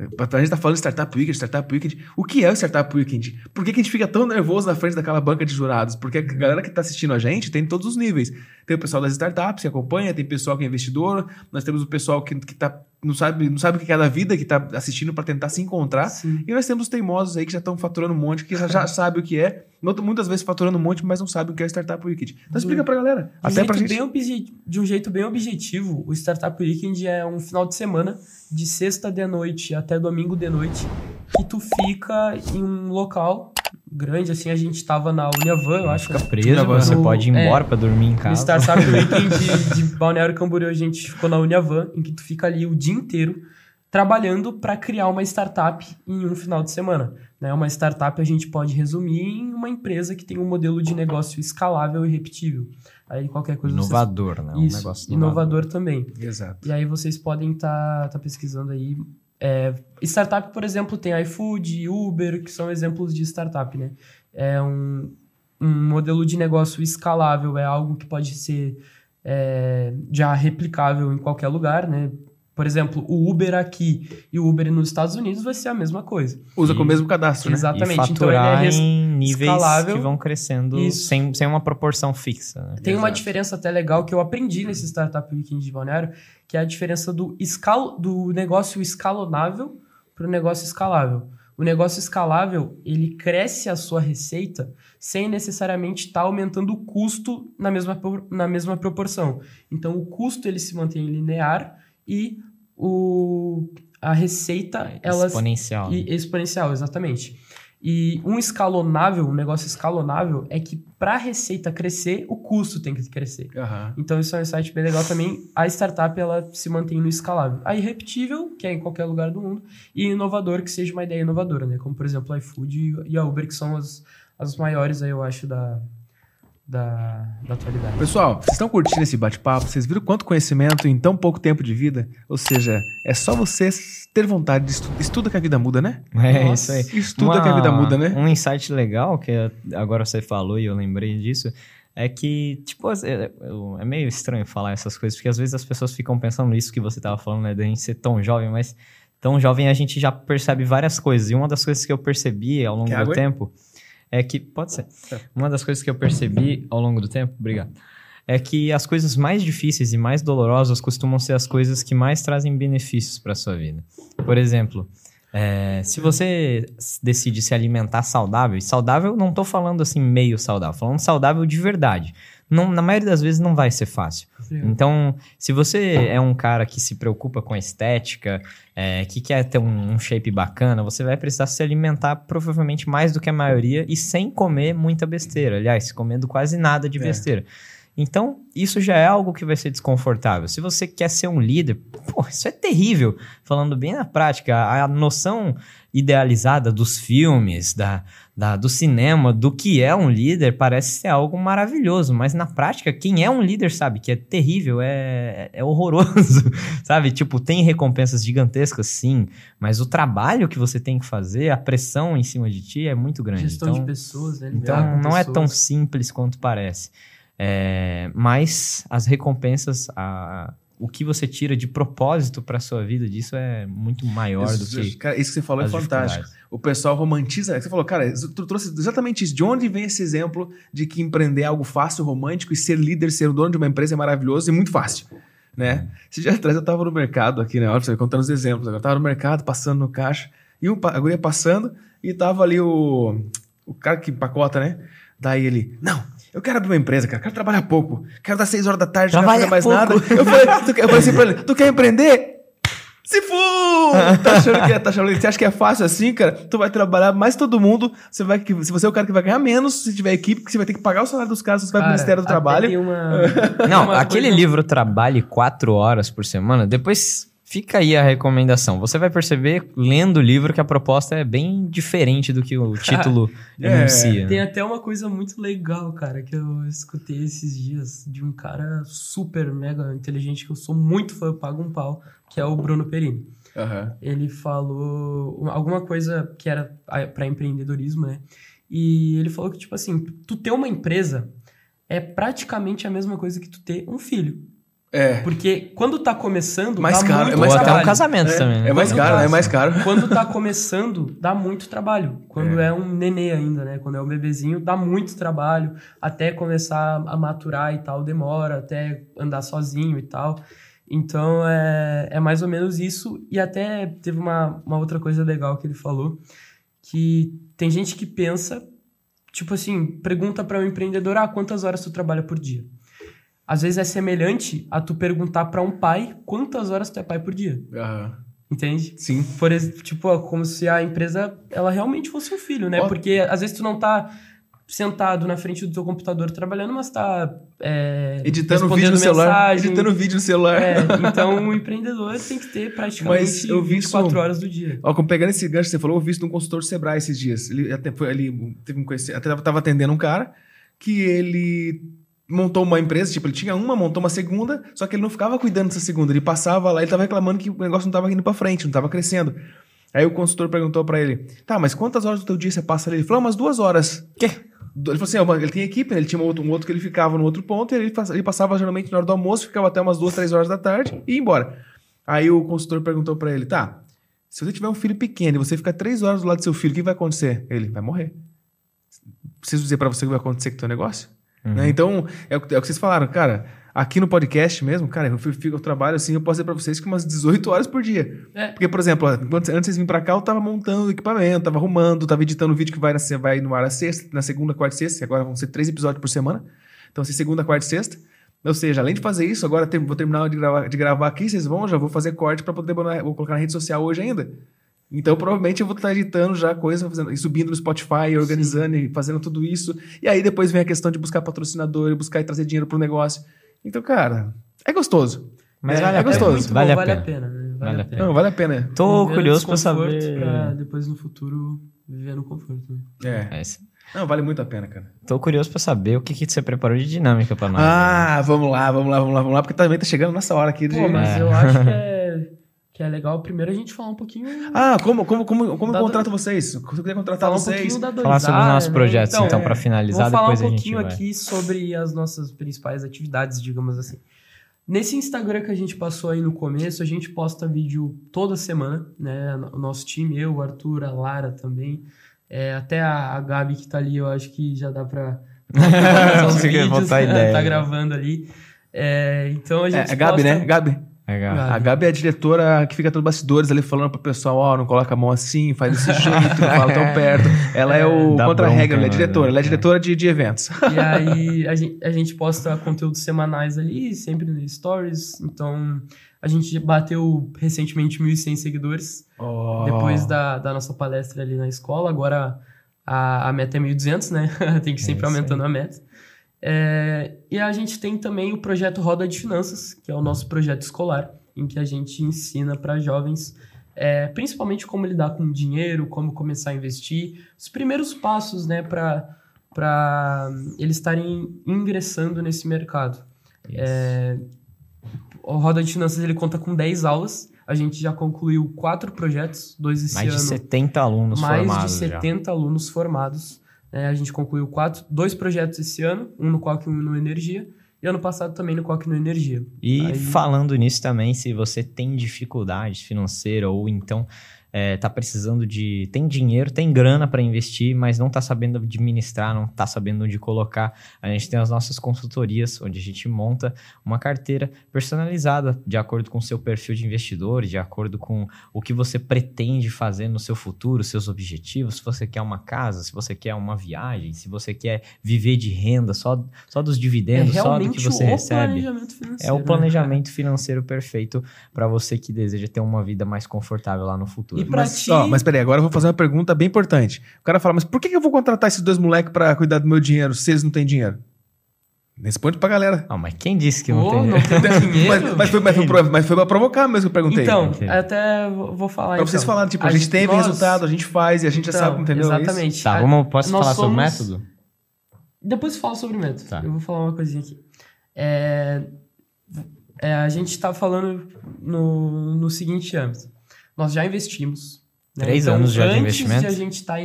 A gente tá falando de Startup Weekend, Startup Weekend. O que é o Startup Weekend? Por que, que a gente fica tão nervoso na frente daquela banca de jurados? Porque a galera que tá assistindo a gente tem todos os níveis. Tem o pessoal das startups que acompanha, tem pessoal que é investidor, nós temos o pessoal que, que tá, não, sabe, não sabe o que é da vida, que tá assistindo pra tentar se encontrar. Sim. E nós temos os teimosos aí que já estão faturando um monte, que já, já sabe o que é. Muitas vezes faturando um monte, mas não sabe o que é Startup Weekend. Então explica pra galera. De um, Até jeito gente. bem de um jeito bem objetivo, o Startup Weekend é um final de semana, de sexta de noite até domingo de noite, que tu fica em um local grande, assim, a gente tava na Uniavan, eu acho. Fica né? preso, Uniavan. você No- pode ir é, embora pra dormir em No casa. Startup Weekend de, de Balneário Camboriú, a gente ficou na Uniavan, em que tu fica ali o dia inteiro trabalhando para criar uma startup em um final de semana. Né? Uma startup a gente pode resumir em uma empresa que tem um modelo de negócio escalável e repetível. Aí qualquer coisa vocês- Inovador, né? Um Isso, negócio inovador também. Exato. E aí vocês podem estar pesquisando aí. É, startup, por exemplo, tem iFood, Uber, que são exemplos de startup, né? É um, um modelo de negócio escalável, é algo que pode ser é, já replicável em qualquer lugar, né? Por exemplo, o Uber aqui e o Uber nos Estados Unidos vai ser a mesma coisa. Usa E- com o mesmo cadastro, né? Exatamente. E Então ele é faturar em níveis escalável. que vão crescendo Isso. sem, sem uma proporção fixa. Né? Tem uma Exato. diferença até legal que eu aprendi nesse Startup Weekend de Balneário, que é a diferença do, escal do negócio escalonável para o negócio escalável. O negócio escalável, ele cresce a sua receita sem necessariamente estar aumentando o custo na mesma, na mesma proporção. Então, o custo ele se mantém linear e o, a receita ela Exponencial. né? e exponencial, exatamente. E um escalonável, um negócio escalonável é que para a receita crescer, o custo tem que crescer. Aham. Então isso é um insight bem legal também. A startup ela se mantém no escalável. A irrepetível, que é em qualquer lugar do mundo, e inovador, que seja uma ideia inovadora, né? Como por exemplo a iFood e a Uber, que são as, as maiores aí, eu acho, da, da, da atualidade. Pessoal, vocês estão curtindo esse bate-papo? Vocês viram quanto conhecimento em tão pouco tempo de vida? Ou seja, é só você ter vontade de estudar. Estuda que a vida muda, né? É Nossa. isso aí. Estuda que a vida muda, né? Um insight legal que agora você falou e eu lembrei disso é que, tipo, é, meio estranho falar essas coisas, porque às vezes as pessoas ficam pensando isso que você tava falando, né, da gente ser tão jovem, mas tão jovem a gente já percebe várias coisas. E uma das coisas que eu percebi ao longo Quer do água tempo é que. Pode ser. Tá. Uma das coisas que eu percebi ao longo do tempo, obrigado. É que as coisas mais difíceis e mais dolorosas costumam ser as coisas que mais trazem benefícios para sua vida. Por exemplo, é, se você decide se alimentar saudável, e saudável não tô falando assim meio saudável, falando saudável de verdade. Não, na maioria das vezes não vai ser fácil. Então, se você é um cara que se preocupa com a estética, é, que quer ter um, um shape bacana, você vai precisar se alimentar provavelmente mais do que a maioria e sem comer muita besteira. Aliás, comendo quase nada de É. besteira. Então, isso já é algo que vai ser desconfortável. Se você quer ser um líder, pô, isso é terrível. Falando bem na prática, a noção idealizada dos filmes, da, da- do cinema, do que é um líder, parece ser algo maravilhoso. Mas na prática, quem é um líder sabe que é terrível, é, é horroroso, sabe? Tipo, tem recompensas gigantescas, sim, mas o trabalho que você tem que fazer, a pressão em cima de ti é muito grande. Gestão então, de pessoas, né? então não é tão pessoas. simples quanto parece. É, mas as recompensas, a- o que você tira de propósito para sua vida disso é muito maior do Isso, que cara, isso que você falou é fantástico. O pessoal romantiza. Você falou, cara, tu trouxe exatamente isso. De onde vem esse exemplo de que empreender é algo fácil, romântico e ser líder, ser o dono de uma empresa é maravilhoso e muito fácil? Né? Esse dia atrás eu tava no mercado aqui, né? Olha você, contando os exemplos. Eu tava no mercado, passando no caixa, e o, a guria passando, e tava ali o, o cara que empacota, né? Daí ele, não, eu quero abrir uma empresa, cara, quero trabalhar pouco, quero dar seis horas da tarde, não quero fazer mais pouco. nada. Eu falei, tu quer, eu falei assim pra ele, tu quer empreender? Se for! Tá achando que é, tá achando, você acha que é fácil assim, cara? Tu vai trabalhar mais todo mundo. Você vai, que- se você é o cara que vai ganhar menos, se tiver equipe, que você vai ter que pagar o salário dos caras, você vai pro Cara, Ministério do Trabalho. uma- Não, uma aquele coisa- livro Trabalhe quatro horas por semana, depois fica aí a recomendação. Você vai perceber, lendo o livro, que a proposta é bem diferente do que o título É, enuncia. Tem até uma coisa muito legal, cara, que eu escutei esses dias de um cara super mega inteligente que eu sou muito fã, eu pago um pau, que é o Bruno Perini. Aham. Ele falou uma- alguma coisa que era para empreendedorismo, né? E ele falou que, tipo assim, tu ter uma empresa é praticamente a mesma coisa que tu ter um filho. É. Porque quando tá começando, Mais dá caro, muito é mais Ou até um trabalho. casamento também, né? É mais Quando caro, tá- é mais caro. Quando tá começando, dá muito trabalho. Quando é. um nenê ainda, né? Quando é um bebezinho, dá muito trabalho. Até começar a maturar e tal, demora. Até andar sozinho e tal. Então, é, é mais ou menos isso. E até teve uma, uma outra coisa legal que ele falou. Que tem gente que pensa... Tipo assim, pergunta para um empreendedor, ah, quantas horas tu trabalha por dia? Às vezes é semelhante a tu perguntar para um pai quantas horas tu é pai por dia. Aham. Entende? Sim. Por tipo, ó, como se a empresa ela realmente fosse um filho, né? Ó. Porque às vezes tu não tá sentado na frente do teu computador trabalhando, mas tá é, Editando vídeo no celular. mensagem. Editando vídeo no celular. É, então o empreendedor tem que ter praticamente Mas eu vi 24 isso- horas do dia. Ó, como pegando esse gancho que você falou, eu vi isso num consultor Sebrae esses dias. Ele até foi ali, teve um conhecido, até tava atendendo um cara que ele montou uma empresa, tipo, ele tinha uma, montou uma segunda, só que ele não ficava cuidando dessa segunda. Ele passava lá, ele tava reclamando que o negócio não tava indo pra frente, não tava crescendo. Aí o consultor perguntou pra ele: "Tá, mas quantas horas do teu dia você passa ali?" Ele falou: "Ah, "Umas duas horas." Quê? Ele falou assim: "Ó, ele tem equipe, né? ele tinha um outro, um outro que ele ficava no outro ponto, e ele, pass- ele passava geralmente na hora do almoço, ficava até umas duas, três horas da tarde e ia embora. Aí o consultor perguntou pra ele: "Tá, se você tiver um filho pequeno e você ficar três horas do lado do seu filho, o que vai acontecer? Ele vai morrer. Preciso dizer pra você o que vai acontecer com o teu negócio? Uhum. Né? Então, é o, que- é o que vocês falaram, cara. Aqui no podcast mesmo, cara, eu, fico, eu trabalho assim, eu posso dizer pra vocês que umas 18 horas por dia. É. Porque, por exemplo, antes de vocês virem pra cá, eu tava montando o equipamento, tava arrumando, tava editando o vídeo que vai, na, vai no ar na sexta, na segunda, quarta e sexta, agora vão ser três episódios por semana. Então, assim, segunda, quarta e sexta. Ou seja, além de fazer isso, agora tem- vou terminar de gravar, de gravar aqui, vocês vão, já vou fazer corte pra poder vou colocar na rede social hoje ainda. Então, provavelmente eu vou estar editando já coisa, fazendo, e subindo no Spotify, organizando e fazendo tudo isso. E aí depois vem a questão de buscar patrocinador, buscar e trazer dinheiro pro negócio. Então, cara, é gostoso. Mas É, vale é a pena. gostoso. muito vale, bom, a vale pena. a pena. né? Vale a pena. Não, vale a pena. Tô curioso pra desconforto saber. Pra depois no futuro viver no conforto. né? É. É isso. Não, vale muito a pena, cara. Tô curioso pra saber o que, que você preparou de dinâmica pra nós. Ah, vamos lá, vamos lá, vamos lá, vamos lá, porque também tá chegando nessa hora aqui de. Pô, mas É. eu acho que é, que é legal primeiro a gente falar um pouquinho. Ah, como, como, como, como eu contrato vocês? Se eu quiser contratar falar um vocês. pouquinho da Falar sobre os nossos né? projetos, então, é. pra finalizar, Vou falar um depois a gente pouquinho vai. aqui sobre as nossas principais atividades, digamos assim. Nesse Instagram que a gente passou aí no começo, a gente posta vídeo toda semana, né? O nosso time, eu, o Arthur, a Lara também. É, até a, a Gabi que tá ali, eu acho que já dá pra vídeos, né? ideia. tá gravando ali. É, então a É, gente é Gabi, posta- né? Gabi. Legal. Gabi. A Gabi é a diretora que fica nos bastidores ali falando pro pessoal, ó, não coloca a mão assim, faz desse jeito, não fala tão perto. Ela é o Dá contra-regra, ela é diretora, né? ela é diretora de, de eventos. E aí a gente, a gente posta conteúdos semanais ali, sempre no Stories. Então a gente bateu recentemente 1.100 seguidores Oh. depois da, da nossa palestra ali na escola. Agora a, a meta é 1.200, né? Tem que ir sempre É aumentando a meta. É, e a gente tem também o projeto Roda de Finanças, que é o nosso projeto escolar, em que a gente ensina para jovens, é, principalmente como lidar com dinheiro, como começar a investir, os primeiros passos, né, para eles estarem ingressando nesse mercado. É, o Roda de Finanças ele conta com 10 aulas. A gente já concluiu quatro projetos, dois esse Mais de ano 70 alunos mais formados de já. 70 alunos formados. Né? a gente concluiu quatro, dois projetos esse ano, um no Coque e um no Energia, e ano passado também no Coque e no Energia. E Aí- falando nisso também, se você tem dificuldade financeira ou então é, tá precisando de. tem dinheiro, tem grana para investir, mas não tá sabendo administrar, não tá sabendo onde colocar, a gente tem as nossas consultorias, onde a gente monta uma carteira personalizada de acordo com o seu perfil de investidor, de acordo com o que você pretende fazer no seu futuro, seus objetivos, se você quer uma casa, se você quer uma viagem, se você quer viver de renda só, só dos É dividendos, só do que você o recebe. planejamento financeiro. É o né, planejamento financeiro perfeito para você que deseja ter uma vida mais confortável lá no futuro. E pra Mas, ti- ó, mas peraí, agora eu vou fazer uma pergunta bem importante. O cara fala, mas por que eu vou contratar esses dois moleques pra cuidar do meu dinheiro se eles não têm dinheiro? Responde pra galera. Ah, mas quem disse que não tem? não tem dinheiro. Mas, mas foi, mas, foi, pra- mas foi pra provocar mesmo que eu perguntei. Então, Ok. até vou falar pra então. vocês falarem, tipo, a, gente teve nós- resultado, a gente faz e a gente já Então, sabe, entendeu? É isso? Exatamente. Tá, A- vamos, posso nós falar sobre o somos- método? Depois falo sobre o método. Tá. Eu vou falar uma coisinha aqui. É, é, a gente está falando no, no seguinte âmbito. Nós já investimos. né? Três Então, anos já de antes investimento? de a gente estar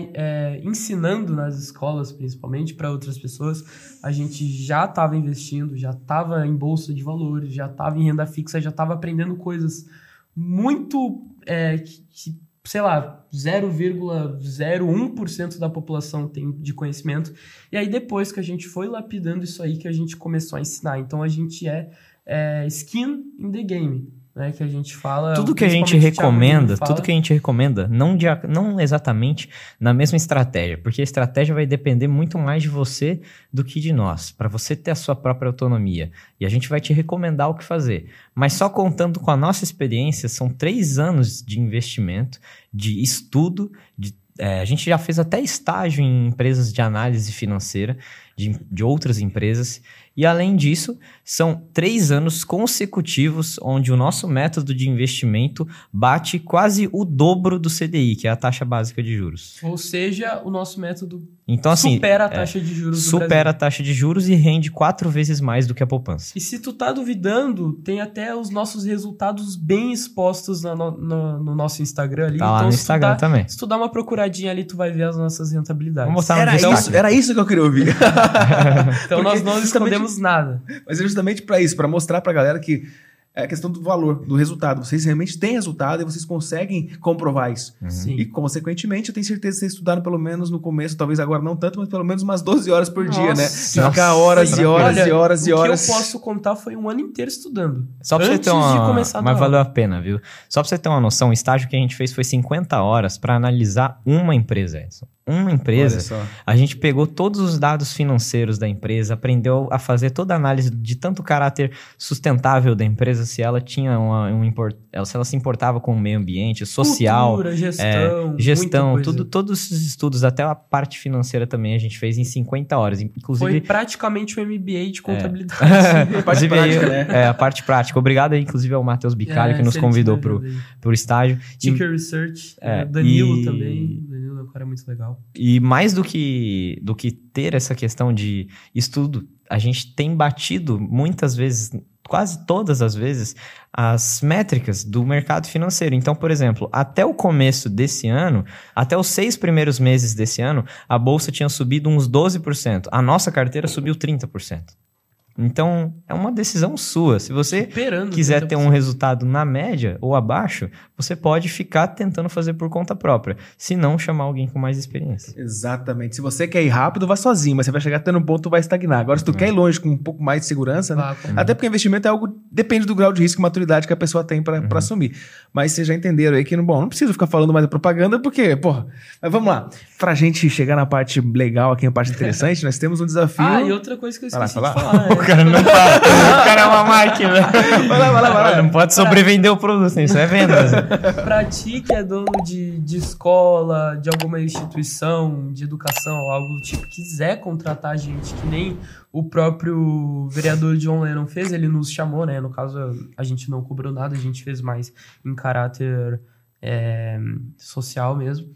ensinando nas escolas, principalmente, para outras pessoas, a gente já estava investindo, já estava em bolsa de valores, já estava em renda fixa, já estava aprendendo coisas muito é, que, que, sei lá, 0,01% da população tem de conhecimento. E aí, depois que a gente foi lapidando isso aí, que a gente começou a ensinar. Então, a gente é, é skin in the game, né? Que a gente fala... Tudo que a gente recomenda, tudo que a gente recomenda, não, de, não exatamente na mesma estratégia, porque a estratégia vai depender muito mais de você do que de nós, para você ter a sua própria autonomia. E a gente vai te recomendar o que fazer. Mas só contando com a nossa experiência, são três anos de investimento, de estudo, de é, a gente já fez até estágio em empresas de análise financeira, de, de outras empresas. E além disso, são três anos consecutivos onde o nosso método de investimento bate quase o dobro do CDI, que é a taxa básica de juros. Ou seja, o nosso método Então, assim, supera a é, taxa de juros do supera Brasil. a taxa de juros e rende quatro vezes mais do que a poupança. E se tu tá duvidando, tem até os nossos resultados bem expostos no, no- no nosso Instagram ali. Tá lá Então, no se tu Instagram dá- também. Se tu dá uma procuradinha ali, tu vai ver as nossas rentabilidades. Vamos botar no Era destaque. isso, era isso que eu queria ouvir. Então nós não escondemos nada. Mas é justamente pra isso, pra mostrar pra galera que é a questão do valor, do resultado. Vocês realmente têm resultado e vocês conseguem comprovar isso. Sim. E, consequentemente, eu tenho certeza que vocês estudaram pelo menos no começo, talvez agora não tanto, mas pelo menos umas 12 horas por dia, né? Nossa. Ficar horas e horas Olha, e horas e horas. O que eu posso contar foi um ano inteiro estudando. Só pra você Antes ter uma... de começar a Mas dar valeu a pena, viu? Só pra você ter uma noção, o estágio que a gente fez foi 50 horas pra analisar uma empresa, Edson. Uma empresa. Olha só. A gente pegou todos os dados financeiros da empresa, aprendeu a fazer toda a análise de tanto caráter sustentável da empresa, se ela tinha uma, um import... ela- se ela se importava com o meio ambiente, social, Cultura, gestão, é, gestão, muita coisa. tudo, todos esses estudos, até a parte financeira também a gente fez em 50 horas. Foi Inclusive, praticamente um MBA de contabilidade. parte inclusive prática, aí, né? é, a parte prática. Obrigado aí, inclusive, ao Matheus Bicalho, É, que nos convidou aí. pro estágio. Ticker Research, É, é, Danilo e- também. Danilo é um cara muito legal. E mais do que, do que ter essa questão de estudo, a gente tem batido muitas vezes, quase todas as vezes, as métricas do mercado financeiro. Então, por exemplo, até o começo desse ano, até os seis primeiros meses desse ano, a bolsa tinha subido uns 12%. A nossa carteira subiu 30%. Então, é uma decisão sua. Se você Superando. quiser ter um 30%. resultado na média ou abaixo, você pode ficar tentando fazer por conta própria. Se não, chamar alguém com mais experiência. Exatamente. Se você quer ir rápido, vai sozinho, mas você vai chegar até no ponto vai estagnar. Agora, se tu quer ir longe com um pouco mais de segurança, né? Vá, Até porque investimento é algo. Depende do grau de risco e maturidade que a pessoa tem pra pra assumir. Mas vocês já entenderam aí que, bom, não preciso ficar falando mais da propaganda, porque, porra. Mas vamos lá. Pra gente chegar na parte legal aqui, na parte interessante, nós temos um desafio. Ah, e outra coisa que eu lá, esqueci vai de lá. falar. O cara não fala. o cara é uma máquina. Vai lá, vai lá, vai lá. Não pode sobrevender o produto, isso é vendas. Pra ti que é dono de, de escola, de alguma instituição de educação, algo do tipo, quiser contratar a gente, que nem o próprio vereador John Lennon fez, ele nos chamou, né? No caso, a gente não cobrou nada, a gente fez mais em caráter é, social mesmo.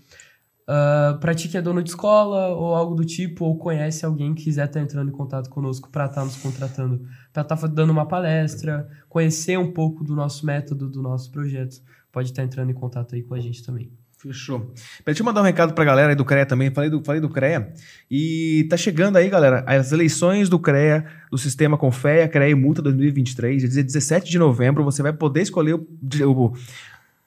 Ah, pra ti que é dono de escola ou algo do tipo, ou conhece alguém que quiser estar entrando em contato conosco pra estar nos contratando, pra estar dando uma palestra, conhecer um pouco do nosso método, do nosso projeto, pode estar entrando em contato aí com a gente também. Fechou. Deixa eu mandar um recado pra galera aí do CREA também. Falei do, falei do CREA. E tá chegando aí, galera, as eleições do CREA, do Sistema Confea, CREA e Multa 2023. Dia 17 de novembro, você vai poder escolher o, o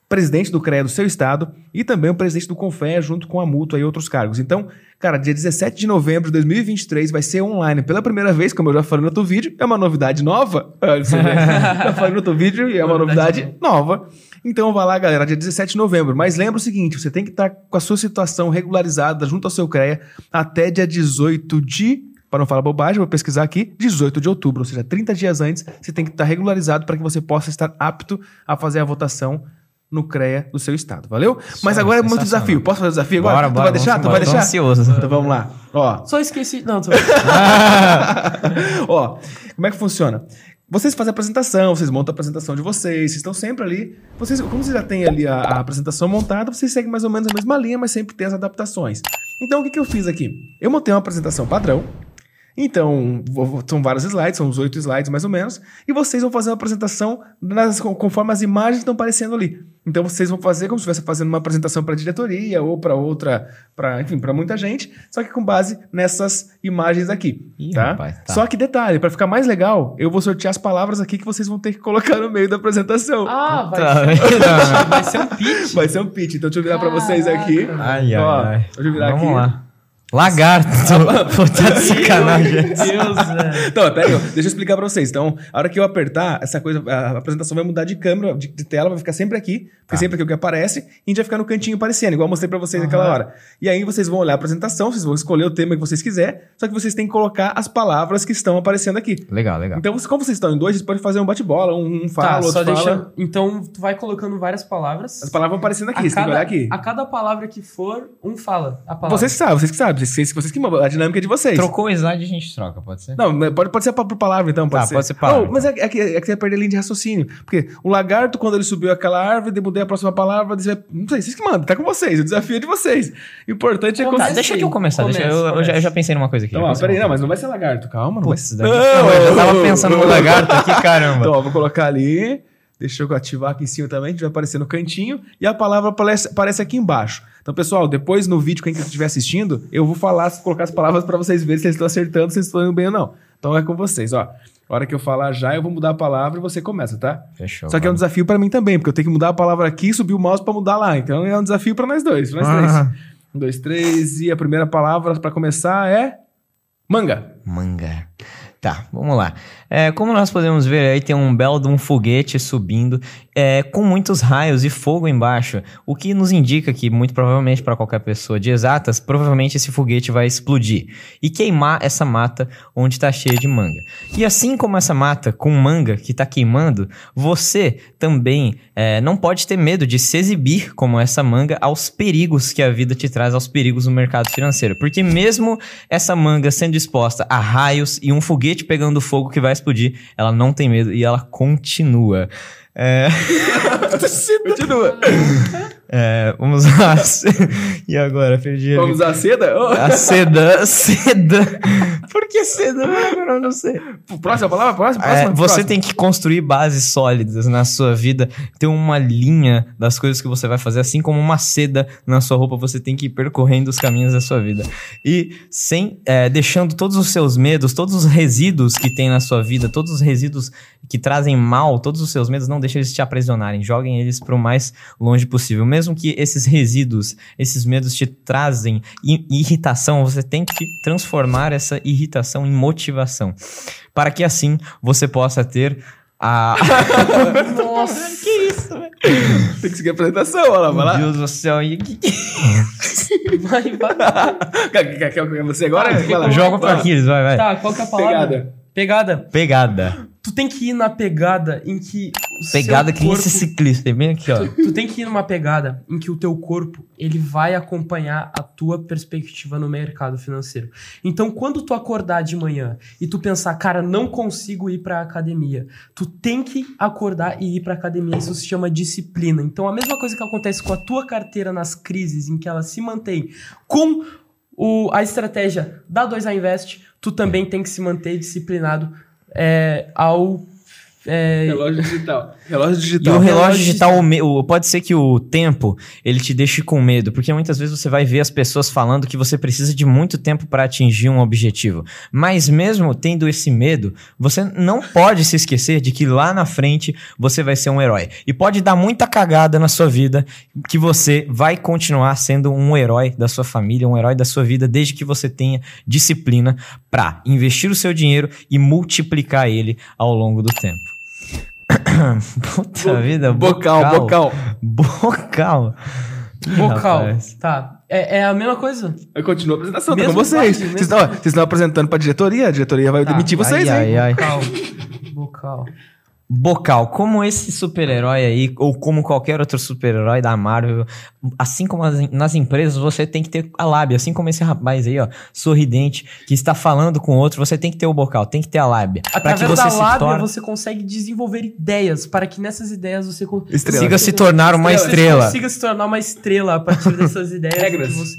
presidente do CREA do seu estado e também o presidente do Confea, junto com a Multa e outros cargos. Então, cara, dia 17 de novembro de 2023 vai ser online pela primeira vez, como eu já falei no outro vídeo. É uma novidade nova. Vê. já falei no outro vídeo e é uma Novidade novidade nova. Então vai lá, galera, dia 17 de novembro. Mas lembra o seguinte: você tem que estar com a sua situação regularizada junto ao seu CREA até dia 18 de. Para não falar bobagem, vou pesquisar aqui, 18 de outubro, ou seja, 30 dias antes, você tem que estar regularizado para que você possa estar apto a fazer a votação no CREA do seu estado, valeu? Mas aí, agora é muito desafio. Posso fazer o desafio agora? Bora, tu bora, vai deixar? Tu vai deixar? ansioso. Então vamos lá. Ó, Só esqueci. Não, tô. Ó, como é que funciona? Vocês fazem a apresentação, vocês montam a apresentação de vocês, vocês estão sempre ali. Vocês, como vocês já têm ali a, a apresentação montada, vocês seguem mais ou menos a mesma linha, mas sempre tem as adaptações. Então, o que, que eu fiz aqui? Eu montei uma apresentação padrão. Então, são vários slides, são uns oito slides mais ou menos, e vocês vão fazer uma apresentação nas- conforme as imagens estão aparecendo ali. Então, vocês vão fazer como se estivesse fazendo uma apresentação para a diretoria ou para outra, para enfim, para muita gente, só que com base nessas imagens aqui. Ih, tá? rapaz, tá. Só que detalhe, para ficar mais legal, eu vou sortear as palavras aqui que vocês vão ter que colocar no meio da apresentação. Ah, vai Tá, ser, vai ser um pitch. Vai ser um pitch, então deixa eu virar para vocês aqui. Ai, ai, Ó, ai. deixa eu virar Vamos aqui. lá. Lagarto. Pô, tá de sacanagem. Meu Deus, velho. Então, pera aí, deixa eu explicar pra vocês. Então, a hora que eu apertar, essa coisa, a apresentação vai mudar de câmera, de, de tela, vai ficar sempre aqui, porque sempre aqui o que aparece, e a gente vai ficar no cantinho aparecendo, igual eu mostrei pra vocês naquela hora. E aí vocês vão olhar a apresentação, vocês vão escolher o tema que vocês quiserem, só que vocês têm que colocar as palavras que estão aparecendo aqui. Legal, legal. Então, como vocês estão em dois, vocês podem fazer um bate-bola, um, um fala, Tá, outro só fala. deixa. Então, tu vai colocando várias palavras. As palavras vão aparecendo aqui, a você tem que cada, olhar aqui. A cada palavra que for, um fala a palavra. Vocês que sabem, vocês que sabem, vocês, vocês que mandam, a dinâmica é de vocês. Trocou o slide e a gente troca, pode ser? Não, mas pode, pode ser por palavra, então. Pode Tá, ser. pode ser palavra, Não, mas é, é que, é que você vai perder a linha de raciocínio. Porque o lagarto, quando ele subiu aquela árvore, eu mudei a próxima palavra, você vai- não sei, vocês que mandam, tá com vocês, o desafio é de vocês. O importante é Começa. conseguir. Tá, deixa que eu começar. deixa, Começa, eu, eu já, começa. eu já pensei numa coisa aqui. Então, ó, peraí, não, mas não vai ser lagarto, calma, não Putz, vai Não, não, eu já tava pensando no lagarto aqui, caramba. Então, ó, vou colocar ali. Deixa eu ativar aqui em cima também, que vai aparecer no cantinho. E a palavra aparece, aparece aqui embaixo. Então, pessoal, depois no vídeo, quem estiver assistindo, eu vou falar, colocar as palavras para vocês verem se eles estão acertando, se eles estão indo bem ou não. Então é com vocês, ó. A hora que eu falar já, eu vou mudar a palavra e você começa, tá? Fechou. Só que é um desafio pra mim também, porque eu tenho que mudar a palavra aqui e subir o mouse pra mudar lá. Então é um desafio pra nós dois. pra Nós Ah. três. Um, dois, três. E a primeira palavra pra começar é. Manga. Manga. Tá, vamos lá. É, como nós podemos ver aí, tem um belo de um foguete subindo, é, com muitos raios e fogo embaixo, o que nos indica que, muito provavelmente, para qualquer pessoa de exatas, provavelmente esse foguete vai explodir e queimar essa mata onde está cheia de manga. E assim como essa mata com manga que está queimando, você também é, não pode ter medo de se exibir como essa manga aos perigos que a vida te traz, aos perigos do mercado financeiro. Porque mesmo essa manga sendo exposta a raios e um foguete pegando fogo que vai explodir, ela não tem medo e ela continua. É, Continua. é, vamos lá. e agora, perdi. Vamos à seda? Oh. A seda. Seda. Por que seda? Agora eu não sei. Próxima palavra? Próxima? É, próxima você próxima. tem que construir bases sólidas na sua vida, ter uma linha das coisas que você vai fazer, assim como uma seda na sua roupa, você tem que ir percorrendo os caminhos da sua vida. E sem é, deixando todos os seus medos, todos os resíduos que tem na sua vida, todos os resíduos que trazem mal, todos os seus medos, não deixem eles te aprisionarem, joguem eles para o mais longe possível. Mesmo que esses resíduos, esses medos te trazem irritação, você tem que transformar essa irritação em motivação, para que assim você possa ter a Nossa. que isso, velho? Tem que seguir a apresentação, olha lá, vai lá. Meu Deus do céu, e que que Vai, vai. Quer, quer, quer você agora? Vai lá. joga pra Vai. Aquiles, vai, vai. Tá, qual que é a palavra? Pegada. Pegada. Pegada. Tu tem que ir na pegada em que. Pegada que corpo- esse ciclista, bem aqui, ó. Tu tem que ir numa pegada em que o teu corpo ele vai acompanhar a tua perspectiva no mercado financeiro. Então, quando tu acordar de manhã e tu pensar, cara, não consigo ir pra academia, tu tem que acordar e ir pra academia. Isso se chama disciplina. Então, a mesma coisa que acontece com a tua carteira nas crises, em que ela se mantém com o, a estratégia da 2A Invest, tu também tem que se manter disciplinado é, ao. É, Relógio digital. Relógio E digital. o relógio relógio digital, o me- o- pode ser que o tempo ele te deixe com medo, porque muitas vezes você vai ver as pessoas falando que você precisa de muito tempo para atingir um objetivo. Mas mesmo tendo esse medo, você não pode se esquecer de que lá na frente você vai ser um herói. E pode dar muita cagada na sua vida que você vai continuar sendo um herói da sua família, um herói da sua vida, desde que você tenha disciplina para investir o seu dinheiro e multiplicar ele ao longo do tempo. Puta vida, Bocal, bocal. Bocal. Rapaz. Tá. É, é a mesma coisa? Aí continua a apresentação, tá Mesmo com vocês. slide, Vocês estão, vocês estão apresentando pra diretoria, a diretoria vai Tá. demitir vocês, ai, hein? ai, ai. Vocal. Vocal. Bocal, como esse super-herói aí, ou como qualquer outro super-herói da Marvel, assim como as- nas empresas, você tem que ter a lábia. Assim como esse rapaz aí, ó, sorridente, que está falando com outro, você tem que ter o bocal, tem que ter a lábia. Pra que Através você da lábia, torne, você consegue desenvolver ideias para que nessas ideias você Estrela. consiga se tornar uma você estrela. consiga se tornar uma estrela a partir dessas ideias. Regras. você-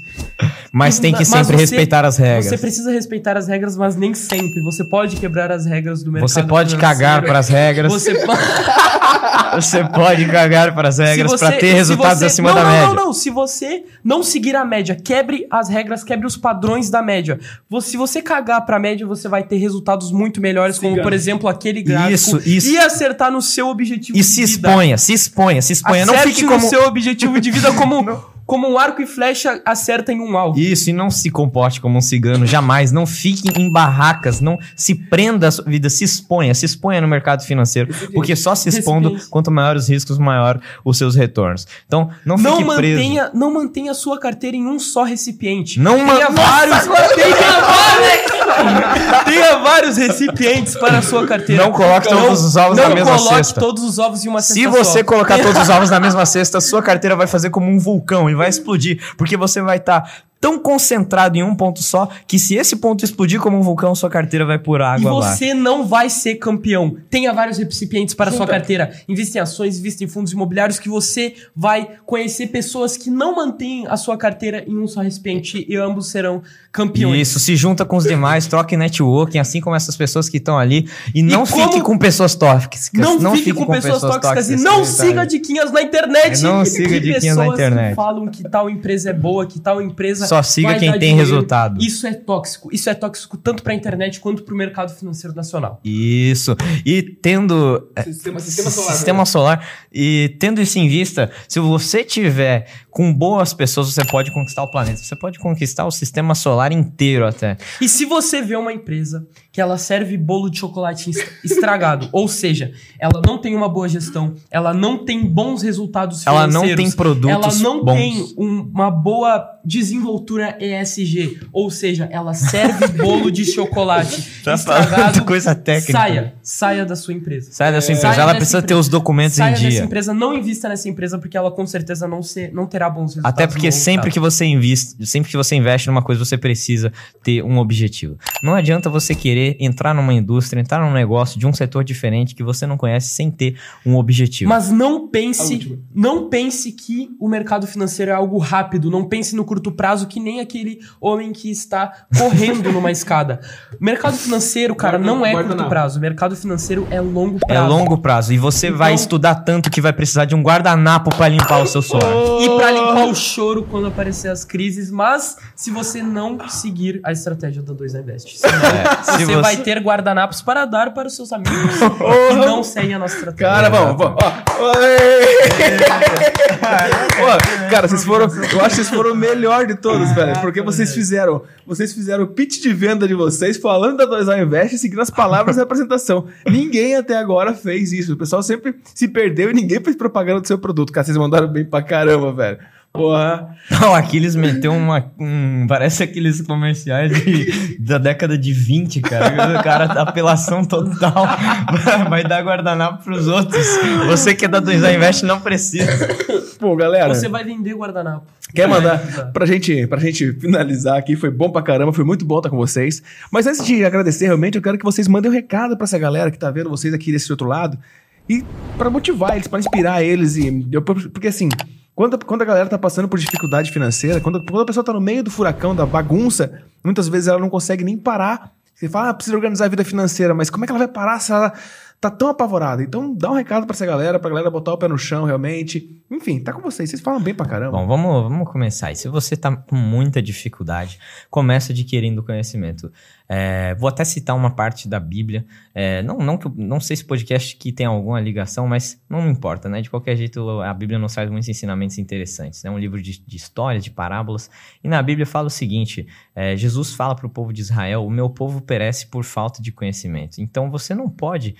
Mas tem que Mas sempre você- respeitar as regras. Você precisa respeitar as regras, mas nem sempre. Você pode quebrar as regras do mercado Você pode financeiro. cagar para as regras. Você pode... Você pode cagar para as regras Se para você- ter se resultados você- acima não, da não, média. Não, não, Se você não seguir a média, quebre as regras, quebre os padrões da média. Você- se você cagar pra média, você vai ter resultados muito melhores, como Siga. por exemplo aquele gráfico. Isso, isso. E acertar no seu objetivo E de se vida. exponha, se exponha, se exponha. Não Acerte fique no como... seu objetivo de vida como, como um arco e flecha acerta em um alvo. Isso, e não se comporte como um cigano, jamais. Não fique em barracas, não se prenda a sua vida, se exponha, se exponha no mercado financeiro. Porque só se expondo, Recipiente. quanto maiores os riscos, maior os seus retornos. Então, não fique Não preso. mantenha, não mantenha a sua carteira em um só recipiente. Não tenha ma- vários, tenha vários, tenha vários recipientes para a sua carteira. Não coloque todos os ovos não na mesma coloque cesta. todos os ovos em uma cesta Se você só. colocar todos os ovos na mesma cesta, sua carteira vai fazer como um vulcão e vai explodir. Porque você vai estar tão concentrado em um ponto só que se esse ponto explodir como um vulcão, sua carteira vai por E água abaixo. você não vai ser campeão. Tenha vários recipientes para a sua carteira. Invista em ações, invista em fundos imobiliários que você vai conhecer pessoas que não mantêm a sua carteira em um só recipiente e ambos serão campeões. Isso, se junta com os demais, troque networking, assim como essas pessoas que estão ali. E não como- fique com pessoas tóxicas. Não, fique com, pessoas, tóxicas, e não siga diquinhas na internet. É, não Que siga diquinhas na pessoas internet. Que falam que tal empresa é boa, que tal empresa Só siga quem tem dinheiro. resultado. Isso é tóxico. Isso é tóxico tanto para a internet quanto para o mercado financeiro nacional. Isso. E tendo é, Sistema, sistema solar, e tendo isso em vista, se você tiver com boas pessoas, você pode conquistar o planeta. Você pode conquistar o sistema solar inteiro até. E se você vê uma empresa que ela serve bolo de chocolate est- estragado, ou seja, ela não tem uma boa gestão, ela não tem bons resultados Ela financeiros, não tem produtos ela não bons. tem um- uma boa desenvoltura ESG, ou seja, ela serve bolo de chocolate Tá estragado. coisa técnica. Saia, saia da sua empresa. Sai dessa empresa. Saia ela dessa precisa ter empresa. os documentos Saia em dessa dia. empresa, não invista nessa empresa porque ela com certeza não, ser, não terá bons resultados. Até porque sempre que você investe, sempre que você investe numa coisa, você precisa ter um objetivo. Não adianta você querer entrar numa indústria, entrar num negócio de um setor diferente que você não conhece sem ter um objetivo. Mas não pense, não pense que o mercado financeiro é algo rápido. Não pense no curto prazo que nem aquele homem que está correndo numa escada. Mercado financeiro, cara, não é curto não. prazo. Mercado financeiro é longo é prazo. longo prazo e você vai Então- estudar tanto que vai precisar de um guardanapo para limpar o seu suor. E pra limpar o choro quando aparecer as crises, mas se você não seguir a estratégia da 2 Invest. Senão, É, se você, você- vai ter guardanapos para dar para os seus amigos que não seguem a nossa estratégia. Cara, vamos, vamos. Ó. Ó, cara, vocês foram. Eu acho que vocês foram o melhor de todos, velho. Porque vocês fizeram. Vocês fizeram o pitch de venda de vocês falando da 2A Invest e seguindo as palavras da apresentação. Ninguém até agora fez isso. O pessoal sempre se perdeu e ninguém fez propaganda do seu produto. Cara, vocês mandaram bem pra caramba, velho. Porra. Não, Aquiles meteu uma. Um, parece aqueles comerciais de- da década de 20, cara. O cara da apelação total. Vai dar guardanapo pros outros. Você que é da 2A Invest não precisa. Pô, galera. Você vai vender guardanapo. Quer mandar pra gente, pra gente finalizar aqui? Foi bom pra caramba, foi muito bom estar com vocês. Mas antes de agradecer, realmente, eu quero que vocês mandem um recado pra essa galera que tá vendo vocês aqui desse outro lado e pra motivar eles, pra inspirar eles. E eu- porque assim, quando, quando a galera tá passando por dificuldade financeira, quando, quando a pessoa tá no meio do furacão, da bagunça, muitas vezes ela não consegue nem parar. Você fala, ah, precisa organizar a vida financeira, mas como é que ela vai parar se ela tá tão apavorada? Então dá um recado pra essa galera, pra galera botar o pé no chão realmente. Enfim, tá com vocês, vocês falam bem pra caramba. Bom, vamos, vamos começar. E se você tá com muita dificuldade, começa adquirindo conhecimento. É, vou até citar uma parte da Bíblia. É, não, não, que não sei se podcast que tem alguma ligação, mas não importa, né? De qualquer jeito, a Bíblia nos traz muitos ensinamentos interessantes. É um livro de, de histórias, de parábolas. E na Bíblia fala o seguinte: é, Jesus fala para o povo de Israel: O meu povo perece por falta de conhecimento. Então você não pode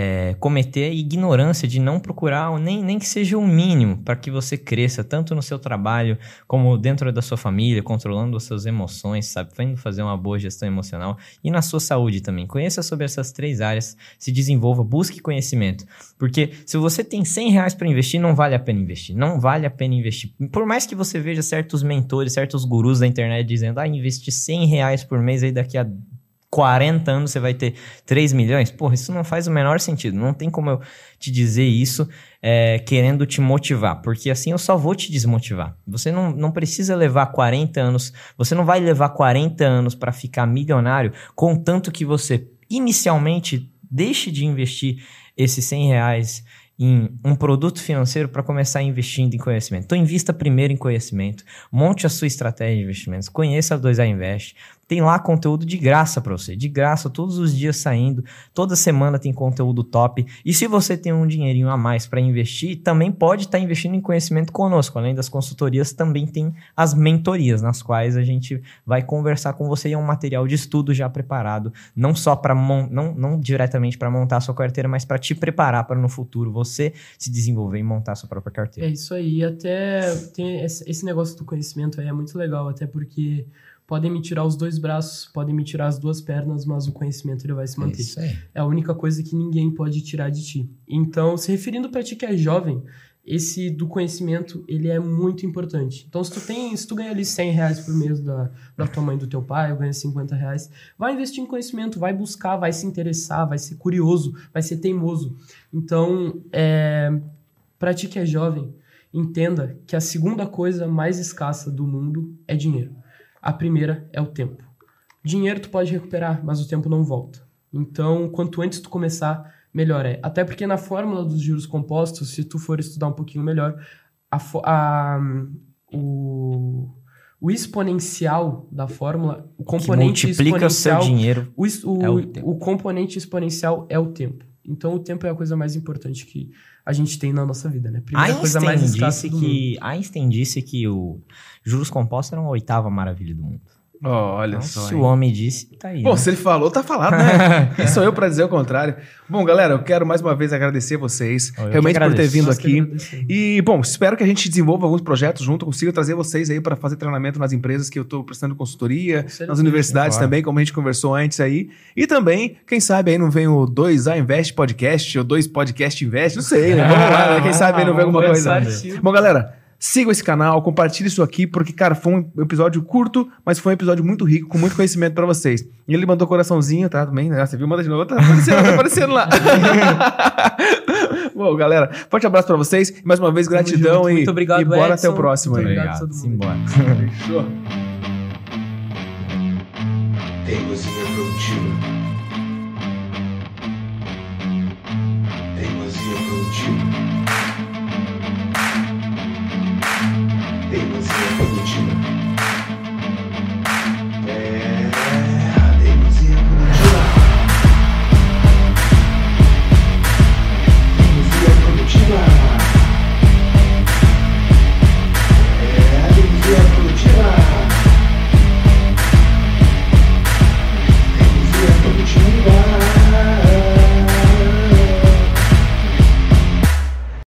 é, cometer a ignorância de não procurar nem, nem que seja o mínimo para que você cresça, tanto no seu trabalho como dentro da sua família, controlando as suas emoções, sabe? Indo fazer uma boa gestão emocional e na sua saúde também. Conheça sobre essas três áreas, se desenvolva, busque conhecimento. Porque se você tem 100 reais para investir, não vale a pena investir. Não vale a pena investir. Por mais que você veja certos mentores, certos gurus da internet dizendo, ah, investir 100 reais por mês aí daqui a 40 anos você vai ter 3 milhões? Porra, isso não faz o menor sentido. Não tem como eu te dizer isso é, querendo te motivar, porque assim eu só vou te desmotivar. Você não, não precisa levar 40 anos, você não vai levar 40 anos para ficar milionário, contanto que você inicialmente deixe de investir esses 100 reais em um produto financeiro para começar investindo em conhecimento. Então, invista primeiro em conhecimento, monte a sua estratégia de investimentos, conheça a 2A Invest. Tem lá conteúdo de graça para você, de graça, todos os dias saindo, toda semana tem conteúdo top. E se você tem um dinheirinho a mais para investir, também pode estar investindo em conhecimento conosco. Além das consultorias, também tem as mentorias, nas quais a gente vai conversar com você e é um material de estudo já preparado, não só para não, não diretamente para montar a sua carteira, mas para te preparar para no futuro você se desenvolver e montar a sua própria É carteira. isso aí. Até tem esse negócio do conhecimento aí é muito legal, até porque podem me tirar os dois braços, podem me tirar as duas pernas, mas o conhecimento ele vai se manter. Isso aí. É a única coisa que ninguém pode tirar de ti. Então, se referindo para ti que é jovem, esse do conhecimento, ele é muito importante. Então, se tu tem, se tu ganha ali 100 reais por mês da, da tua mãe do teu pai, ou ganha 50 reais, vai investir em conhecimento, vai buscar, vai se interessar, vai ser curioso, vai ser teimoso. Então, é, para ti que é jovem, entenda que a segunda coisa mais escassa do mundo é dinheiro. A primeira é o tempo. Dinheiro tu pode recuperar, mas o tempo não volta. Então, quanto antes tu começar, melhor é. Até porque na fórmula dos juros compostos, se tu for estudar um pouquinho melhor, a, a- o, o exponencial da fórmula, o Que componente multiplica o seu exponencial, dinheiro. o, o, é o o, componente exponencial é o tempo. Então o tempo é a coisa mais importante que a gente tem na nossa vida, né? Primeira coisa mais Einstein escassa disse mundo. que Einstein disse que o juros compostos era a oitava maravilha do mundo. Ó, olha Então, só. se hein? o homem disse, tá aí. Bom, né? se ele falou, tá falado, né? Quem sou eu pra dizer o contrário? Bom, galera, eu quero mais uma vez agradecer vocês, que realmente por ter vindo que aqui. E, bom, espero que a gente desenvolva alguns projetos junto, consiga trazer vocês aí para fazer treinamento nas empresas que eu estou prestando consultoria, nas universidades Claro. também, como a gente conversou antes aí. E também, quem sabe aí não vem o 2A Invest Podcast ou 2 Podcast Invest, não sei, né? Vamos lá, né? Quem sabe aí não vem alguma coisa. Bom, galera, sigam esse canal, compartilhe isso aqui, porque, cara, foi um episódio curto, mas foi um episódio muito rico, com muito conhecimento pra vocês. E ele mandou coraçãozinho, tá? Também, né? Você viu? Manda de novo. Tá aparecendo, tá aparecendo lá. Bom, galera, forte abraço pra vocês. E mais uma vez, Tamo gratidão junto. e, Muito obrigado, e bora até o Edson. próximo Muito aí. obrigado. todo mundo. Simbora. Fechou.